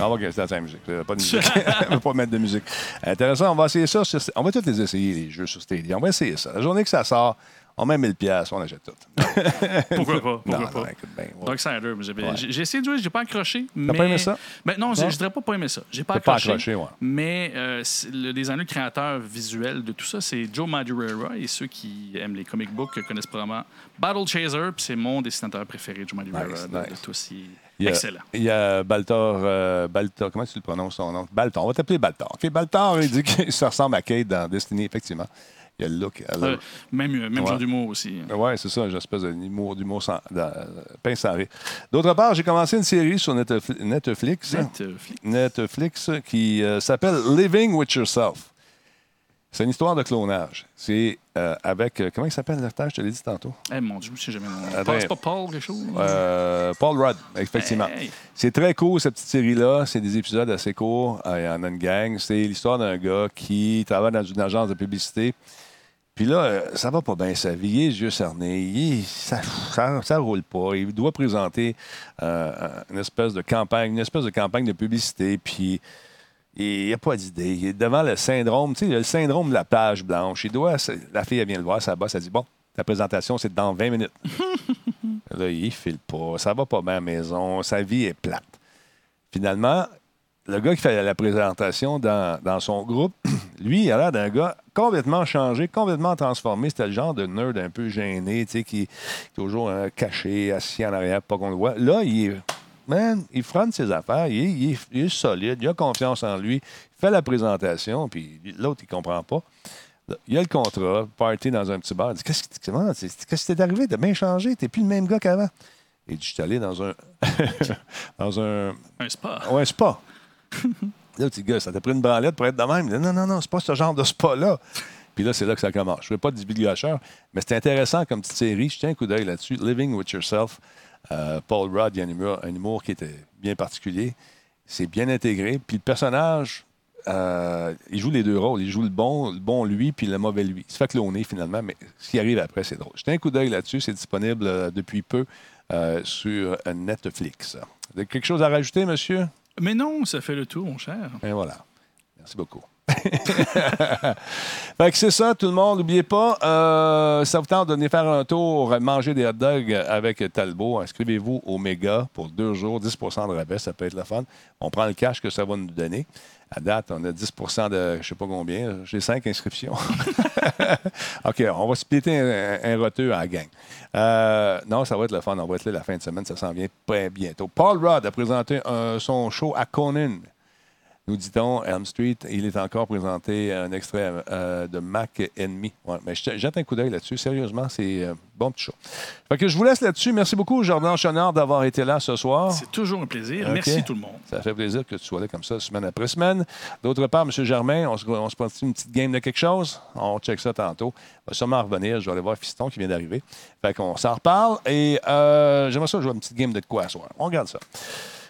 Ah, OK, c'est la musique. Euh, Pas de musique. [LAUGHS] [LAUGHS] on va pas mettre de musique. Intéressant, on va essayer ça. sur- on va tous les essayer, les jeux sur Stadia. On va essayer ça. La journée que ça sort, on met 1000 pièces, on achète tout. [LAUGHS] Pourquoi pas? Pourquoi Non, pas? non, écoute ouais. Ouais. j'ai j'ai essayé de jouer, j'ai pas accroché. mais... pas aimé ça? Ben non, je dirais pas pas aimé ça. J'ai pas T'as pas accroché. accroché, ouais. Mais euh, le designer, le créateur visuel de tout ça, c'est Joe Madureira. Et ceux qui aiment les comic books connaissent probablement Battle Chaser. Puis c'est mon dessinateur préféré, Joe Madureira. Nice, de- de tous. Il est Il y a, Excellent. Il y a Baltor, euh, Baltor, comment tu le prononces son nom? Baltor, on va t'appeler Baltor. OK, Baltor, il dit que [LAUGHS] ça ressemble à Kate dans Destiny, effectivement. Il y a le look. elle a- Euh, même même Ouais. genre d'humour aussi. Oui, c'est ça, une espèce d'humour, d'humour sans, sans rire. D'autre part, j'ai commencé une série sur Netflix, Netflix, Netflix. Netflix, qui euh, s'appelle Living with Yourself. C'est une histoire de clonage. C'est euh, avec, euh, comment il s'appelle l'acteur, je te l'ai dit tantôt? Eh mon Dieu, je sais jamais mon. Paul, C'est pas Paul quelque chose? Euh, Paul Rudd, effectivement. Hey. C'est très court, cette petite série-là. C'est des épisodes assez courts. Euh, Il y en a une gang. C'est l'histoire d'un gars qui travaille dans une agence de publicité. Puis là, euh, ça va pas bien sa vie. Il est les yeux cernés. Il est- ça, ça, ça roule pas. Il doit présenter euh, une espèce de campagne, une espèce de campagne de publicité. Puis il n'y a pas d'idée. Il est devant le syndrome, tu sais, il y a le syndrome de la page blanche. Il doit, la fille, elle vient le voir, sa bosse, elle dit Bon, ta présentation, c'est dans 20 minutes. [LAUGHS] là, il file pas. Ça va pas bien à la maison. Sa vie est plate. Finalement, le gars qui fait la présentation dans, dans son groupe, [CLEARS THROAT] lui, il a l'air d'un gars complètement changé, complètement transformé. C'était le genre de nerd un peu gêné, tu sais, qui est toujours hein, caché, assis en arrière, pas qu'on le voit. Là, il est. Man, il fronte ses affaires, il est, il est- il est solide, il a confiance en lui, il fait la présentation, puis l'autre, il comprend pas. Il a le contrat, party dans un petit bar. Il dit Qu'est-ce qui t'est arrivé? T'as bien changé, t'es plus le même gars qu'avant. Il dit Je suis allé dans un. [LAUGHS] dans un. Un spa. Ouais, un spa. Là, petit gars, ça t'a pris une branlette pour être de même. Non, non, non, c'est pas ce genre de spa-là. Puis là, c'est là que ça commence. Je ne veux pas divulgacheur, mais c'est intéressant comme petite série. Je tiens un coup d'œil là-dessus. Living with Yourself. Euh, Paul Rudd, il y a un humour, qui était bien particulier. C'est bien intégré. Puis le personnage, euh, il joue les deux rôles. Il joue le bon, le bon lui, puis le mauvais lui. Il se fait cloner finalement, mais ce qui arrive après, c'est drôle. Jetez un coup d'œil là-dessus. C'est disponible euh, depuis peu sur Netflix. Vous avez quelque chose à rajouter, monsieur? Mais non, ça fait le tour, mon cher. Et voilà. Merci beaucoup. [LAUGHS] fait que c'est ça, tout le monde. N'oubliez pas, euh, ça vous tente de venir faire un tour, manger des hot dogs avec Talbot. Inscrivez-vous au Méga pour deux jours, 10% de rabais, ça peut être le fun. On prend le cash que ça va nous donner. À date, on a 10% de je ne sais pas combien. J'ai cinq inscriptions. [LAUGHS] OK, on va splitter un, un roteux à gang. Euh, non, ça va être le fun. On va être là la fin de semaine. Ça s'en vient très bientôt. Paul Rudd a présenté euh, son show à Conan. Nous dit-on, Elm Street, il est encore présenté un extrait euh, de Mac Enemy. Ouais, mais je jette un coup d'œil là-dessus. Sérieusement, c'est euh, bon petit show. Fait que je vous laisse là-dessus. Merci beaucoup, Jordan Chenard, d'avoir été là ce soir. C'est toujours un plaisir. Merci tout le monde. Ça fait plaisir que tu sois là comme ça, semaine après semaine. D'autre part, M. Germain, on se, on se passe une petite game de quelque chose? On check ça tantôt. On va sûrement revenir. Je vais aller voir Fiston qui vient d'arriver. Fait qu'on s'en reparle. Et euh, j'aimerais ça jouer une petite game de quoi à soir. On regarde ça.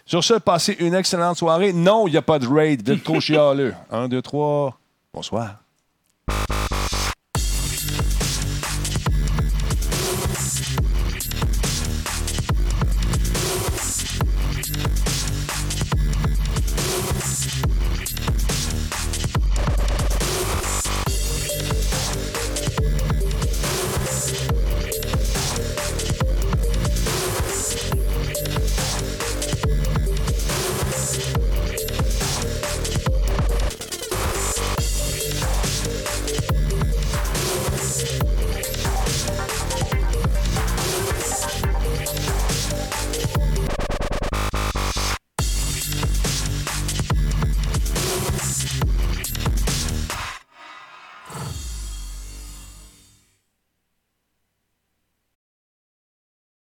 Sur ce, passez une excellente soirée. Non, il n'y a pas de raid. Vous êtes trop chialeux. [LAUGHS] Un, deux, trois. Bonsoir.